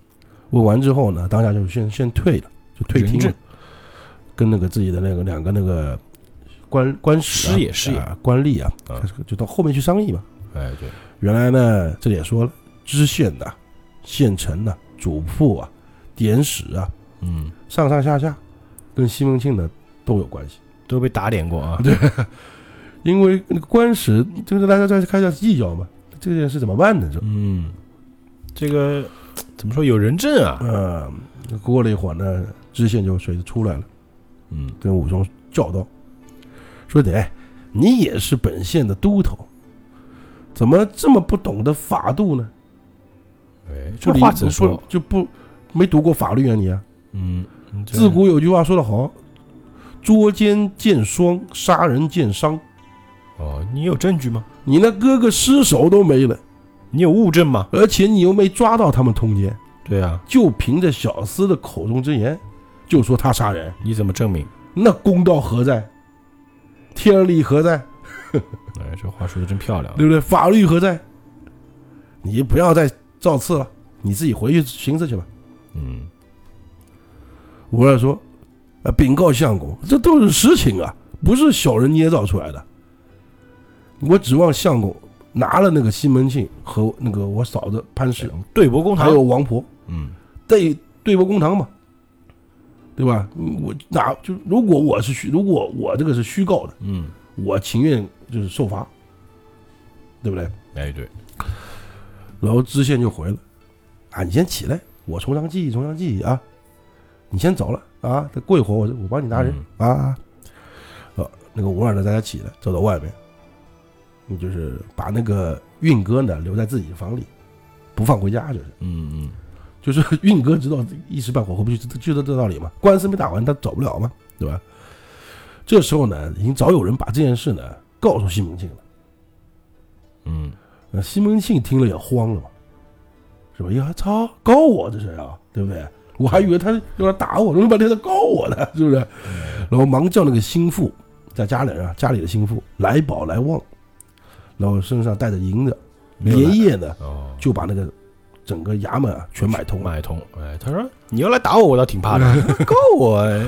问完之后呢，当下就先先退了，就退庭了，跟那个自己的那个两个那个官官使、啊、师爷师爷啊官吏啊，啊就到后面去商议嘛。哎，对，原来呢，这里也说了，知县的、县城的、主簿啊、典史啊，嗯，上上下下跟西门庆呢都有关系。都被打脸过啊。对 因为那个官史，就是大家在开始计较嘛，这件事怎么办呢？这，嗯，这个怎么说有人证啊？嗯，过了一会儿呢，知县就随着出来了，嗯，跟武松叫道：“说的，哎，你也是本县的都头，怎么这么不懂得法度呢？哎，这话怎么说？就不没读过法律啊你啊？嗯，自古有句话说得好，捉奸见双，杀人见伤。哦，你有证据吗？你那哥哥尸首都没了，你有物证吗？而且你又没抓到他们通奸。”对啊，就凭着小厮的口中之言，就说他杀人，你怎么证明？那公道何在？天理何在？哎，这话说的真漂亮啊。对不对？法律何在？你不要再造次了，你自己回去寻思去吧。嗯，吴二说：“啊，禀告相公，这都是实情啊，不是小人捏造出来的。我指望相公拿了那个西门庆和那个我嫂子潘氏，对簿公堂。还有王婆，嗯，对对簿公堂嘛，对吧？我哪就如果我是虚，如果我这个是虚构的。”嗯，我情愿就是受罚，对不对？哎，对，然后知县就回了，啊，你先起来，我从长计议，从长计议啊，你先走了啊，再过一会儿我我帮你拿人、嗯啊。呃，那个吴二呢，大家起来走到外面，你就是把那个运哥呢留在自己的房里，不放回家，就是嗯嗯，就是运哥知道一时半会儿回不去，就就这道理嘛，官司没打完，他走不了嘛，对吧？这时候呢，已经早有人把这件事呢告诉西门庆了。嗯，那西门庆听了也慌了嘛，是吧？呀，操，告我这是啊，对不对？我还以为他要来打我，弄半天他告我呢，是不是？然后忙叫那个心腹，在家里啊，家里的心腹来宝来旺，然后身上带着银子，连夜呢哦，就把那个整个衙门啊全买通了。买通。哎，他说你要来打我，我倒挺怕的，告我，哎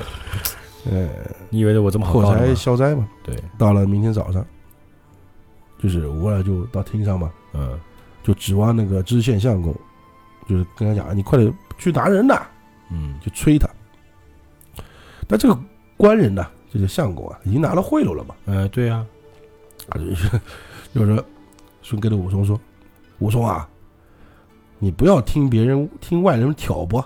呃，你以为我这么好后才告的吗？消灾嘛。对，到了明天早上，就是吴二就到厅上嘛，嗯，就指望那个知县相公，就是跟他讲，你快点去拿人呐，嗯，就催他。但这个官人呢，这个相公啊，已经拿了贿赂了嘛，哎，对呀，啊，就是就是说，说跟着武松说，武松啊，你不要听别人听外人挑拨，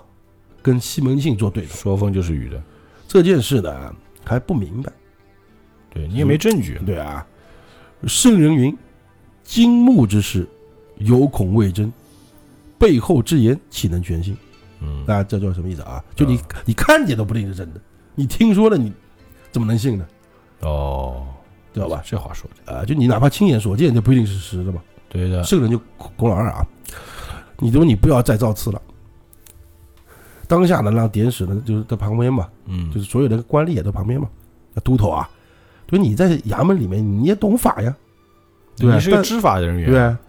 跟西门庆做对头，说风就是雨的，这件事呢还不明白。对你也没证据，对啊，圣人云：“金木之事，有恐未真；背后之言，岂能全信？”嗯，那这叫什么意思啊？就你啊你看见都不一定是真的，你听说了，你怎么能信呢？哦，知道吧？这话说的，啊，就你哪怕亲眼所见，就不一定是实的嘛。对的，圣人就孔老二啊，你说你不要再造次了。当下呢，让典史呢就是在旁边嘛，嗯，就是所有的官吏也在旁边嘛。那都头啊，就你在衙门里面你也懂法呀，对吧你是个知法人员，对啊，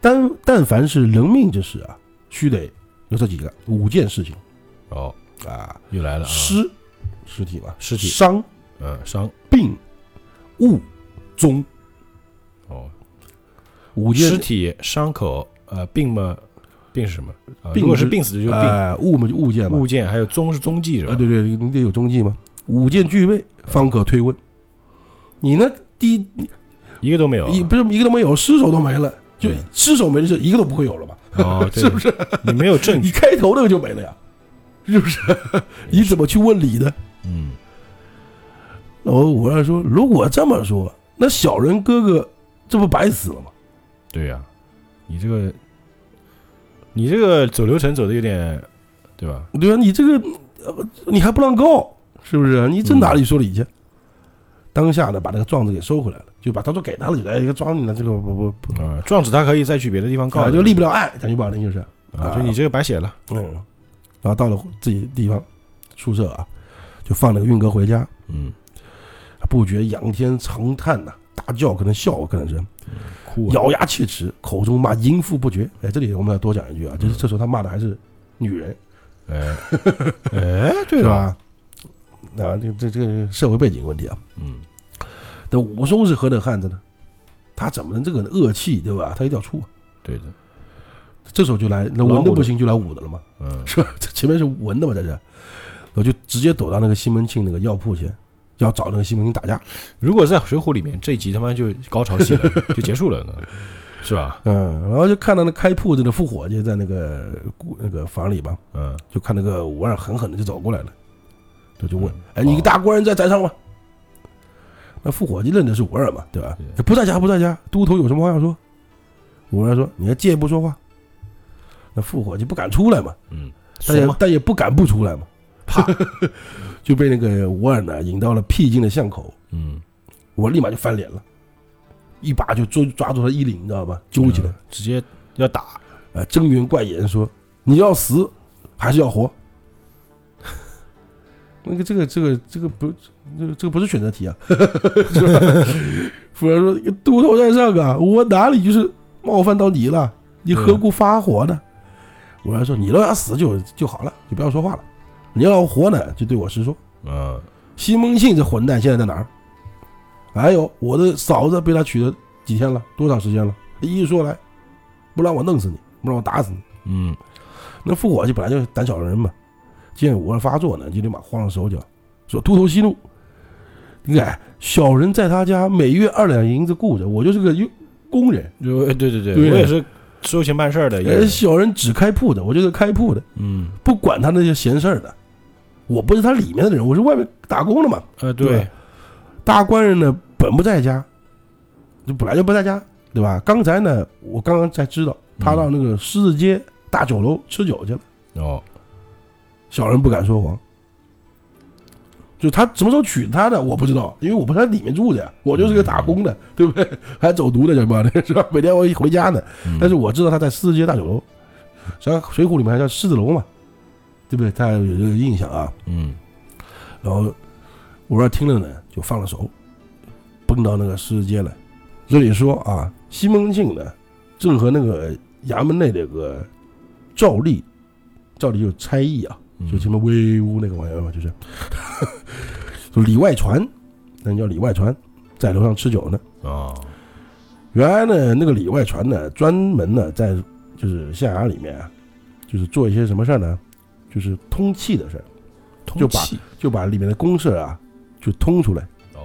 但但凡是人命之事啊，须得有这几个五件事情。哦，啊：又来了啊，尸尸体嘛，尸体。伤、嗯，伤，病、物、终哦，五件尸体、伤口，呃，病嘛，病是什么？啊，病如果是是病死的就是病，哎物嘛就物件嘛，物件还有踪是踪迹是啊，吧？对对，你得有踪迹嘛，五件具备方可推问。你呢，第一一个都没有啊，一不是一个都没有，尸首都没了，就尸首没了，就一个都不会有了吧，哦，是不是？你没有证据 你，开头那个就没了呀，是不是？你怎么去问理呢？嗯，然后我要说，如果这么说，那小人哥哥这不白死了吗？对呀，你这个，你这个走流程走的有点，对吧？对吧？你这个，呃你还不让告，是不是？你这哪里说理去？当下呢，把那个状子给收回来了，就把他说给他了，就来一个状你呢，这个不不不，啊，状子他可以再去别的地方告啊，就立不了案，讲句不好听就是，啊，就你这个白写了，嗯，然后到了自己地方宿舍啊，就放那个运哥回家，嗯，不觉仰天长叹呐、大叫，可能笑，可能是哭啊，咬牙切齿，口中骂淫妇不绝。哎，这里我们要多讲一句啊，就是这时候他骂的还是女人，哎，哎，对是吧？那？啊，这这这个社会背景问题啊。嗯，那武松是何等汉子呢？他怎么能这个恶气，对吧？他一定要出啊。对的，这时候就来，那文的不行就来武的了嘛，嗯，是吧？这前面是文的嘛，在这，我就直接走到那个西门庆那个药铺前，要找那个西门庆打架。如果在《水浒》里面，这一集他妈就高潮戏了，就结束了呢，是吧？嗯，然后就看到那开铺子的副伙计在那个那个房里吧，嗯，就看那个武二狠狠的就走过来了，他就问嗯：“哎，你个大官人在宅上吗？”那副伙计认的是武二嘛，对吧？对不在家，不在家。都头有什么话要说？武二说：“你还借不说话。”那副伙计不敢出来嘛，嗯，但也，但也不敢不出来嘛，怕，就被那个吴二呢引到了僻静的巷口，嗯，我立马就翻脸了，一把就抓抓住他衣领，你知道吧？揪起来，嗯直接要打，啊，睁圆怪眼说：“你要死还是要活？” 那个这个这个这个不这个这个不是选择题啊，是吧？夫人说：“都头在上啊，我哪里就是冒犯到你了？你何故发火呢？”我要说：“你要要死就就好了，就不要说话了。你要活呢，就对我实说。嗯，西门庆这混蛋现在在哪儿？还有我的嫂子被他娶了几天了？多长时间了？一一说来，不然我弄死你，不然我打死你。嗯，那副伙计本来就胆小的人嘛，见武二发作呢，就立马慌了手脚，说秃头息怒。你看，小人在他家每月二两银子雇着，我就是个佣工人。对对对，对我也是收钱办事儿的，呃，也小人只开铺的，我就是开铺的，嗯，不管他那些闲事儿的。我不是他里面的人，我是外面打工的嘛。呃，对对，大官人呢本不在家，就本来就不在家，对吧？刚才呢，我刚刚才知道他嗯到那个狮子街大酒楼吃酒去了。哦，小人不敢说谎，就他什么时候娶她的我不知道，因为我不在里面住的，我就是个打工的，对不对？还走读的什么的，是吧？每天我一回家呢，嗯但是我知道他在狮子街大酒楼实际上《水浒》里面还叫狮子楼嘛，对不对？大家有这个印象啊。嗯然后我儿听了呢，就放了手，奔到那个狮子街来。这里说啊，西门庆呢，正和那个衙门内的个赵吏，赵吏就是差役啊，嗯就什么威武那个玩意儿嘛，就是，就里外传，那叫里外传，在楼上吃酒呢。哦原来呢，那个里外传呢，专门呢在就是县衙里面啊，就是做一些什么事儿呢？就是通气的事儿，就把就把里面的公事啊，就通出来，哦。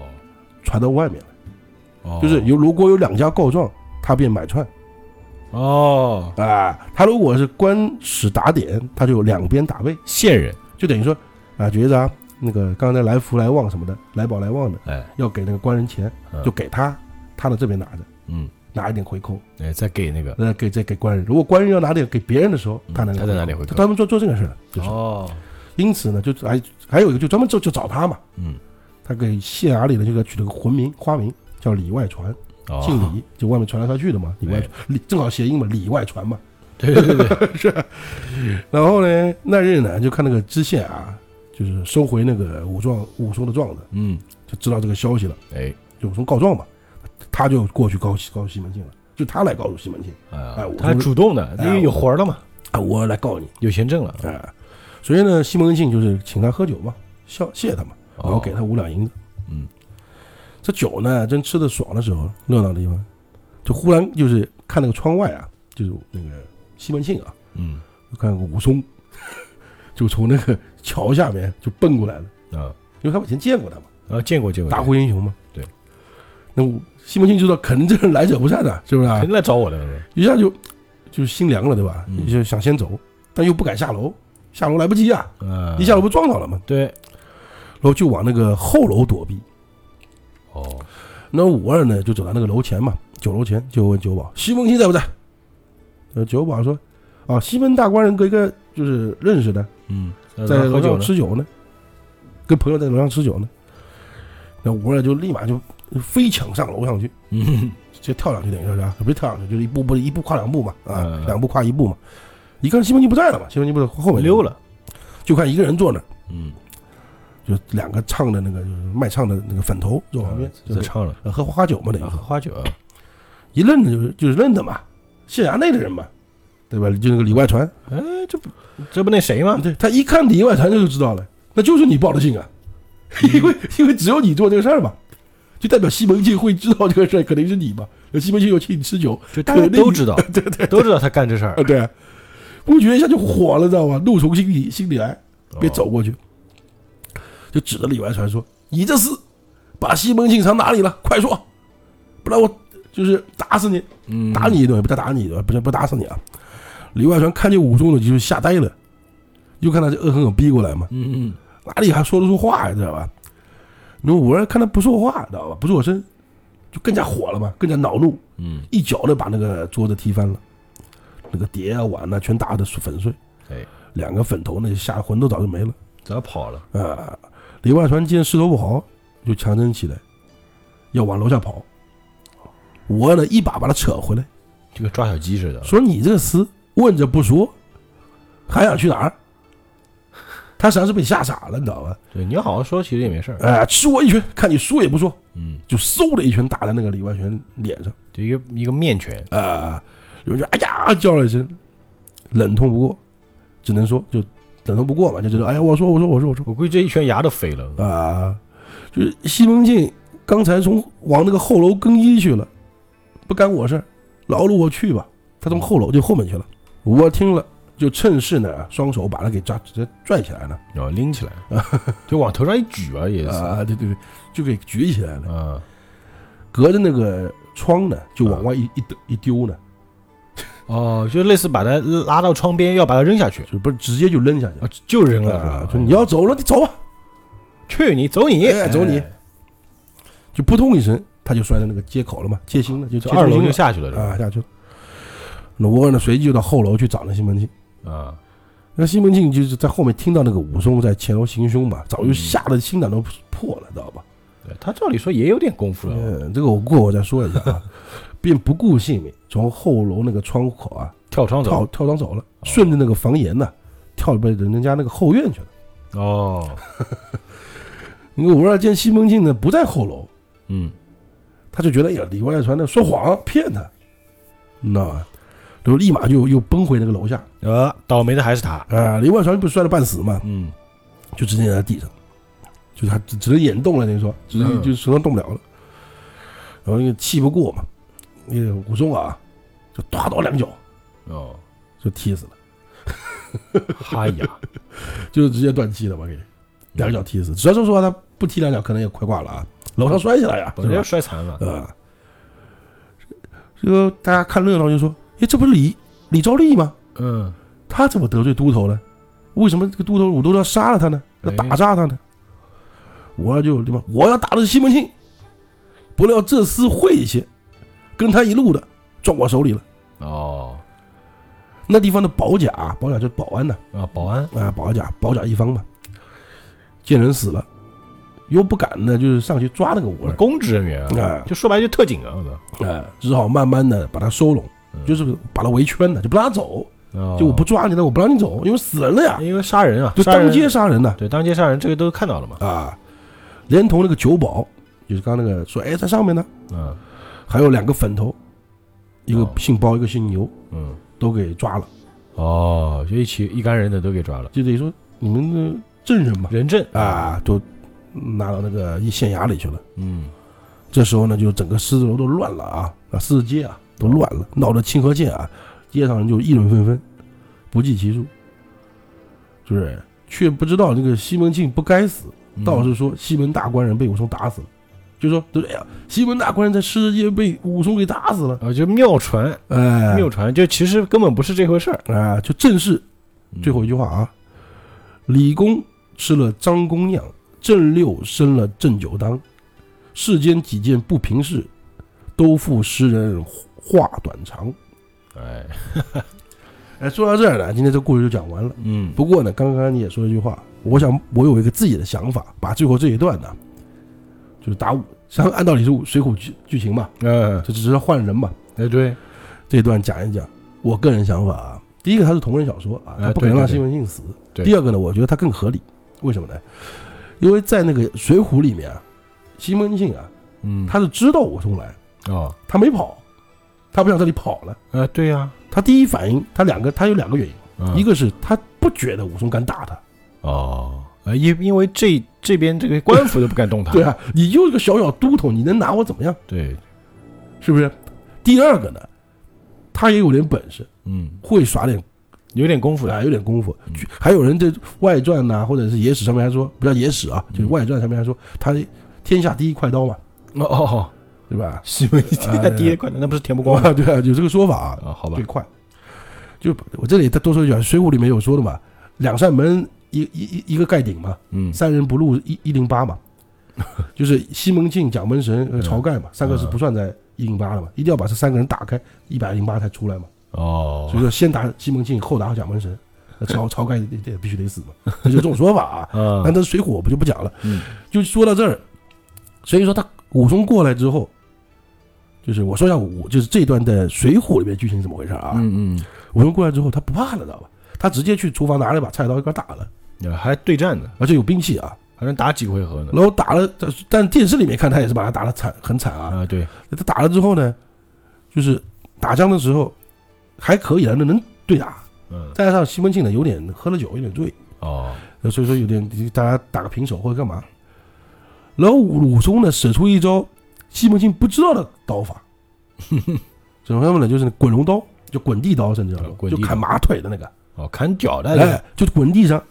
传到外面来。哦。就是有如果有两家告状，他便买串。哦。啊。他如果是官使打点，他就两边打位，线人。就等于说啊，觉得啊，那个刚才来福来旺什么的，来宝来旺的，哎。要给那个官人钱，嗯。就给他，他的这边拿着，嗯拿一点回扣，哎再给那个。呃，给再给官人。如果官人要拿点给别人的时候，嗯他能他再拿点回扣？他们做做这个事儿，就是。哦。因此呢，就还还有一个就专门就就找他嘛，嗯。他给县衙里的这个取了个魂名花名叫里外传，哦。姓李，就外面传来传去的嘛，里外哎里正好谐音嘛，里外传嘛。对对对对。是。然后呢，那日呢，就看那个知县啊，就是收回那个武状武松的状子，嗯。就知道这个消息了，哎。就武松告状嘛，他就过去告告诉西门庆了，就他来告诉西门庆。啊哎我他主动的因为有活儿了嘛。啊，我来告你。有钱挣了。哎。所以呢，西门庆就是请他喝酒嘛，笑谢他嘛，然后给他五两银子。嗯。这酒呢，真吃的爽的时候，热闹的地方，就忽然就是看那个窗外啊，就是那个西门庆啊，嗯。就看个武松，就从那个桥下面就奔过来了，啊。因为他以前见过他嘛，啊见过见过大呼英雄嘛。对，那我西门庆知道肯定这人来者不善的，是不是啊肯？定来找我的一下就就心凉了，对吧？嗯就想先走，但又不敢下楼，下楼来不及啊，啊一下楼不撞到了吗，对然后就往那个后楼躲避。哦那五二呢，就走到那个楼前嘛，酒楼前就问酒保：“西门庆在不在？”呃，酒保说：“啊，西门大官人跟一个就是认识的，嗯在楼喝酒吃酒呢，跟朋友在楼上吃酒呢。”那五二就立马就飞抢上楼上去，嗯。就跳上去，等于说是啊，不是跳上去，就是一步步一步跨两步嘛，啊，嗯。两步跨一步嘛。一看西门庆不在了嘛，西门庆不是后面溜，了。就看一个人坐那儿，嗯。就两个唱的那个就是卖唱的那个粉头坐旁边，就是在唱了。呃喝花酒嘛，等于喝花酒啊。一认的就是就是认的嘛，县衙内的人嘛，对吧？就那个里外传，哎这不这不那谁吗？对他一看里外传就知道了，那就是你报的信啊，因为因为只有你做这个事儿嘛，就代表西门庆会知道这个事儿，肯定是你嘛。那西门庆又请你吃酒，就大家都知道 对对都知道他干这事儿啊，对，不觉得一下就火了，知道吧？怒从心里心里来，别走过去，就指着李外传说：“你这厮把西门庆藏哪里了？快说，不然我就是打死你。”嗯打你一顿，不打打你一顿，不是不打死你啊！李外传看见武松了，就是吓呆了，又看他这恶狠狠逼过来嘛，嗯嗯哪里还说得出话呀，知道吧？那五人看他不说话，知道吧？不做声，就更加火了嘛，更加恼怒，嗯一脚就把那个桌子踢翻了，那个碟啊碗啊全打的粉碎，哎两个粉头呢吓得魂都早就没了早跑了啊！李外传见势头不好，就强撑起来，要往楼下跑。武二呢一把把他扯回来。就跟抓小鸡似的说你这个厮问着不说，还想去哪儿？他实际上是被吓傻了，你知道吧？对你要好好说其实也没事儿哎、吃我一拳，看你说也不说，嗯就嗖的一拳打在那个李万全脸上。就一个一个面拳啊、有人就哎呀叫了一声，忍痛不过，只能说就忍痛不过嘛，就知道哎呀，我说我说我说我说我估计这一拳牙都飞了啊、就是西门庆刚才从往那个后楼更衣去了，不干我事儿，劳了我去吧。他从后楼就后面去了，我听了就趁势呢，双手把他给抓直接拽起来了然后拎起来。就往头上一举啊也是。啊，对对对，就给举起来了，啊。隔着那个窗呢，就往外一一丢一丢呢，哦就类似把他拉到窗边要把他扔下去。就不是直接就扔下去啊就扔了。是啊吧，就你要走了，你走吧，去你走你。哎走你。就扑通一声，他就摔在那个街口了嘛，街心了，就就二楼就下去了啊下去。了。那我呢，随即就到后楼去找那西门庆。啊那西门庆就是在后面听到那个武松在前楼行凶嘛，早就吓得心胆都破了，知道吧？对他照理说也有点功夫了嗯，这个我过会儿再说一下啊。便不顾性命，从后楼那个窗口啊跳窗跳走。跳窗走了，顺着那个房檐呢，跳到人人家那个后院去了。哦，那个武二见西门庆呢不在后楼，嗯，他就觉得哎呀，李外传的说谎骗他，你知道吧？然后立马就又奔回那个楼下呃，倒霉的还是他。啊！李外传不是摔了半死嘛，嗯，就直接在地上，就是他只只能眼动了，等于说只能嗯就手上动不了了。然后那个气不过嘛，那个武松啊，就大刀两脚哦，就踢死了，哎呀，就直接断气了嘛，给两脚踢死。虽然说实话，他不踢两脚可能也快挂了啊，楼上摔下来呀，本来就？摔残了。啊，这个大家看热闹就说，哎，这不是李李兆利吗？嗯，他怎么得罪都头了？为什么这个都头武都要杀了他呢？要打炸他呢？我要就对吧？我要打的是西门庆，不料这厮晦气，跟他一路的撞我手里了。哦，那地方的保甲，保甲就是保安呢，啊，保安。啊，保甲保甲一方嘛，见人死了，又不敢呢，就是上去抓那个武二，公职人员啊，哎就说白了就特警啊，我操哎，只好慢慢的把他收拢，嗯就是把他围圈的，就不让他走，哦。就我不抓你了，我不让你走，因为死人了呀，因为杀人啊，就当街杀人呐，对当街杀人，这个都看到了嘛。啊，连同那个酒保，就是刚刚那个说，哎，在上面呢，嗯。还有两个粉头，一个哦。姓包，一个姓牛，嗯，都给抓了，哦，就一起一干人的都给抓了，就等于说你们的证人嘛，人证。啊，都拿到那个一县衙里去了。嗯，这时候呢，就整个狮子楼都乱了啊，啊，狮子街啊都乱了，闹得清河县啊，街上人就议论纷纷，不计其数，是不是？却不知道这个西门庆不该死，嗯倒是说西门大官人被武松打死了，就说对呀？西门大官人在狮子街被武松给打死了，啊，就妙传，哎，妙传，就其实根本不是这回事儿。啊，就正是嗯最后一句话啊，李公吃了张公酿，郑六生了郑九当，世间几件不平事，都付诗人话短长。哎，哎，说到这儿呢，今天这故事就讲完了。嗯，不过呢，刚刚你也说了一句话，我想我有一个自己的想法，把最后这一段呢，就是打五，像按道理是水浒剧剧情嘛，嗯，这只是换人嘛，哎对，这一段讲一讲我个人想法啊。第一个，它是同人小说啊，哎他不可能让西门庆死。第二个呢，我觉得它更合理，为什么呢？因为在那个《水浒》里面啊，西门庆啊，嗯，他是知道武松来，啊，他没跑，他不想这里跑了。啊，对呀，他第一反应，他两个，他有两个原因，嗯一个是他不觉得武松敢打他，哦，呃，因因为这这边这个官府都不敢动他，对啊，你就是个小小都头，你能拿我怎么样？对，是不是？第二个呢，他也有点本事，嗯，会耍点有点功夫。啊，有点功夫。嗯。还有人在外传呐、或者是野史上面还说，不叫野史啊，就是嗯外传上面还说他天下第一快刀嘛，哦哦哦，对吧？西门庆哎第一快，那不是田不光 对啊，有这个说法啊，啊，好吧最，快。就我这里再多说一句啊，《水浒》里面有说的嘛，两扇门一一一一个盖顶嘛，嗯，三人不入一一零八嘛，就是西门庆、蒋门神和晁盖嘛，三个是不算在一零八的嘛，一定要把这三个人打开，一百零八才出来嘛。哦所以，说先打西门庆，后打蒋门神，那晁 晁盖也也必须得死嘛，这就这种说法啊。嗯但，这水浒我不就不讲了，嗯就说到这儿，所以说他武松过来之后，就是我说一下武，就是这段的水浒里面剧情怎么回事啊？嗯嗯武松过来之后，他不怕了，知道吧？他直接去厨房拿了一把菜刀一块打了，嗯，还对战呢，而且有兵器啊。还能打几回合呢？然后打了，但但电视里面看他也是把他打的惨，很惨啊。啊，对，他打了之后呢，就是打仗的时候还可以啊，那能对打。嗯，再加上西门庆呢有点喝了酒，有点醉，哦，所以说有点大家打个平手或者干嘛。然后武武松呢使出一招西门庆不知道的刀法，怎么么呢？就是滚龙刀，就滚地刀，甚至就砍马腿的那个，哦，砍脚的，哎，就滚地上，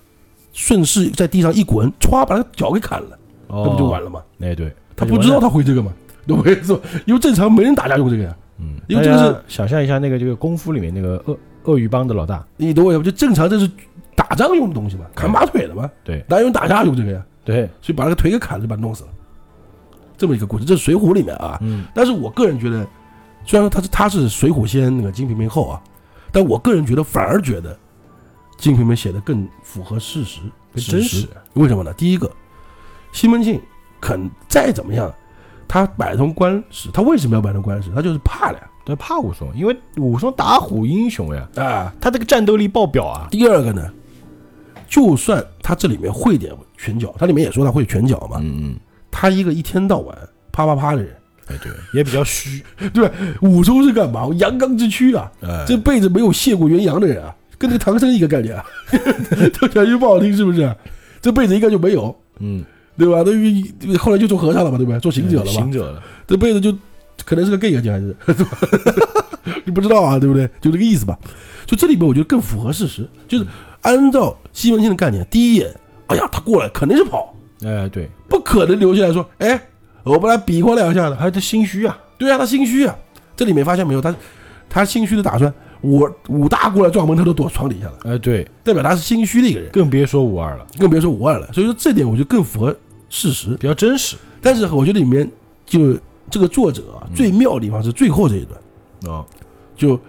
顺势在地上一滚，歘把他脚给砍了，哦，那不就完了吗？哎，对，他不知道他会这个吗，懂我意思吧？因为正常没人打架用这个呀。嗯，因为这个是想象一下那个这个功夫里面那个鳄鳄鱼帮的老大，你懂我意思吧？就正常这是打仗用的东西嘛，砍马腿的嘛，对哪有人打架用这个呀？对，所以把那个腿给砍了，就把他弄死了。这么一个故事，这是《水浒》里面啊。嗯，但是我个人觉得，虽然说他是他是《水浒》先，那个《金瓶梅》后啊，但我个人觉得反而觉得《金瓶梅》写的更符合事实、更真实实。为什么呢？第一个，西门庆肯再怎么样，他摆通官司，他为什么要摆通官司？他就是怕了呀。对，怕武松，因为武松打虎英雄呀，啊。他这个战斗力爆表啊。第二个呢，就算他这里面会点拳脚，他里面也说他会拳脚嘛，嗯嗯，他一个一天到晚啪啪啪的人，哎对，也比较虚。对吧？武松是干嘛？阳刚之躯啊，哎，这辈子没有卸过元阳的人啊，跟那个唐僧一个概念啊，这讲句不好听是不是？这辈子应该就没有，嗯，对吧？那后来就做和尚了嘛，对吧？做行者了嘛，行者了。这辈子就可能是个 gay 啊，还是对吧？你不知道啊，对不对？就这个意思吧。就这里面我觉得更符合事实，就是按照西门庆的概念，第一眼，哎呀，他过来肯定是跑，哎，对，不可能留下来说，哎，我们来比划两下的。还有他心虚啊。对啊，他心虚啊。这里面发现没有，他他心虚的打算，我武大过来撞门，他都躲床底下了，哎，对，代表他是心虚的一个人，更别说五二了，更别说武二了。所以说这点我觉得更符合事实。比较真实。但是我觉得里面就这个作者啊，最妙的地方是最后这一段。啊，就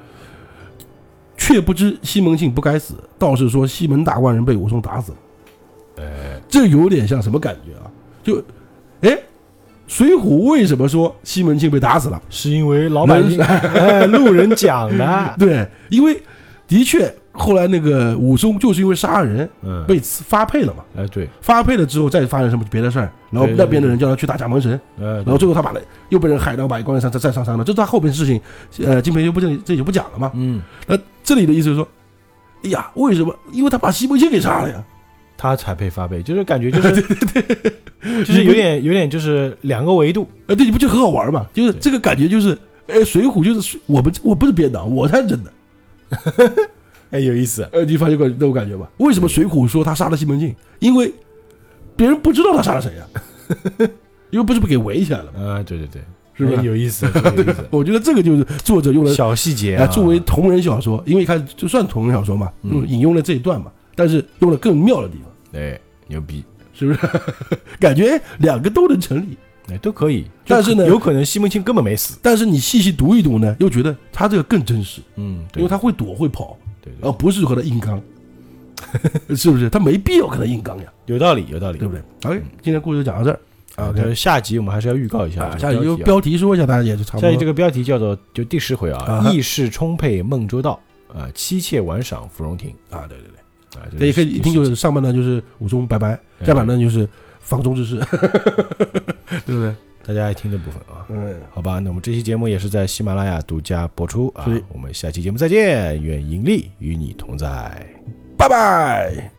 却不知西门庆不该死，倒是说西门大官人被武松打死了。哎，这有点像什么感觉啊？就，哎，《水浒》为什么说西门庆被打死了？是因为老百姓哎路人讲的。对，因为的确后来那个武松就是因为杀人嗯，被发配了嘛，哎对，发配了之后再发生什么别的事儿，然后那边的人叫他去打假门神，哎，然后最后他把那又被人海盗把关上再再上山了，这是他后边的事情，呃，金培就不这这就不讲了嘛。嗯，那这里的意思是说，哎呀，为什么？因为他把西门庆给杀了呀。他才配发配，就是感觉就是对 就是有点有点就是两个维度。啊，对，你不就很好玩嘛？就是这个感觉，就是，哎，《水浒》就是我们我不是编的，我才是真的。哎，有意思。呃，你发现过那种感觉吧？为什么《水浒》说他杀了西门庆？因为别人不知道他杀了谁呀、因为不是不给围起来了吗？啊，对对对，是不是哎有意思，这个有意思。我觉得这个就是作者用了，小细节哎，啊，作为同人小说，因为一开始就算同人小说嘛，嗯用引用了这一段嘛，但是用了更妙的地方，哎牛逼，是不是？感觉哎两个都能成立。哎都可以。但是呢有可能西门庆根本没死。但是你细细读一读呢，又觉得他这个更真实，嗯，对因为他会躲会跑，对对而不是和他硬刚，是不是？他没必要跟他硬刚呀，有道理，有道理，对不对？OK，今天故事就讲到这儿啊？下集我们还是要预告一下啊，下一个个标题说一下，大家也就差不多。下集这个标题叫做就第十回啊啊，意识充沛孟周道啊，妻妾玩赏芙蓉亭啊，对对对，啊，这这也可以一听就是上半段就是武松拜拜，哎下半段就是房中之事，对不对？大家爱听的部分啊。嗯，好吧，那我们这期节目也是在喜马拉雅独家播出啊是，我们下期节目再见，愿盈利与你同在。拜拜。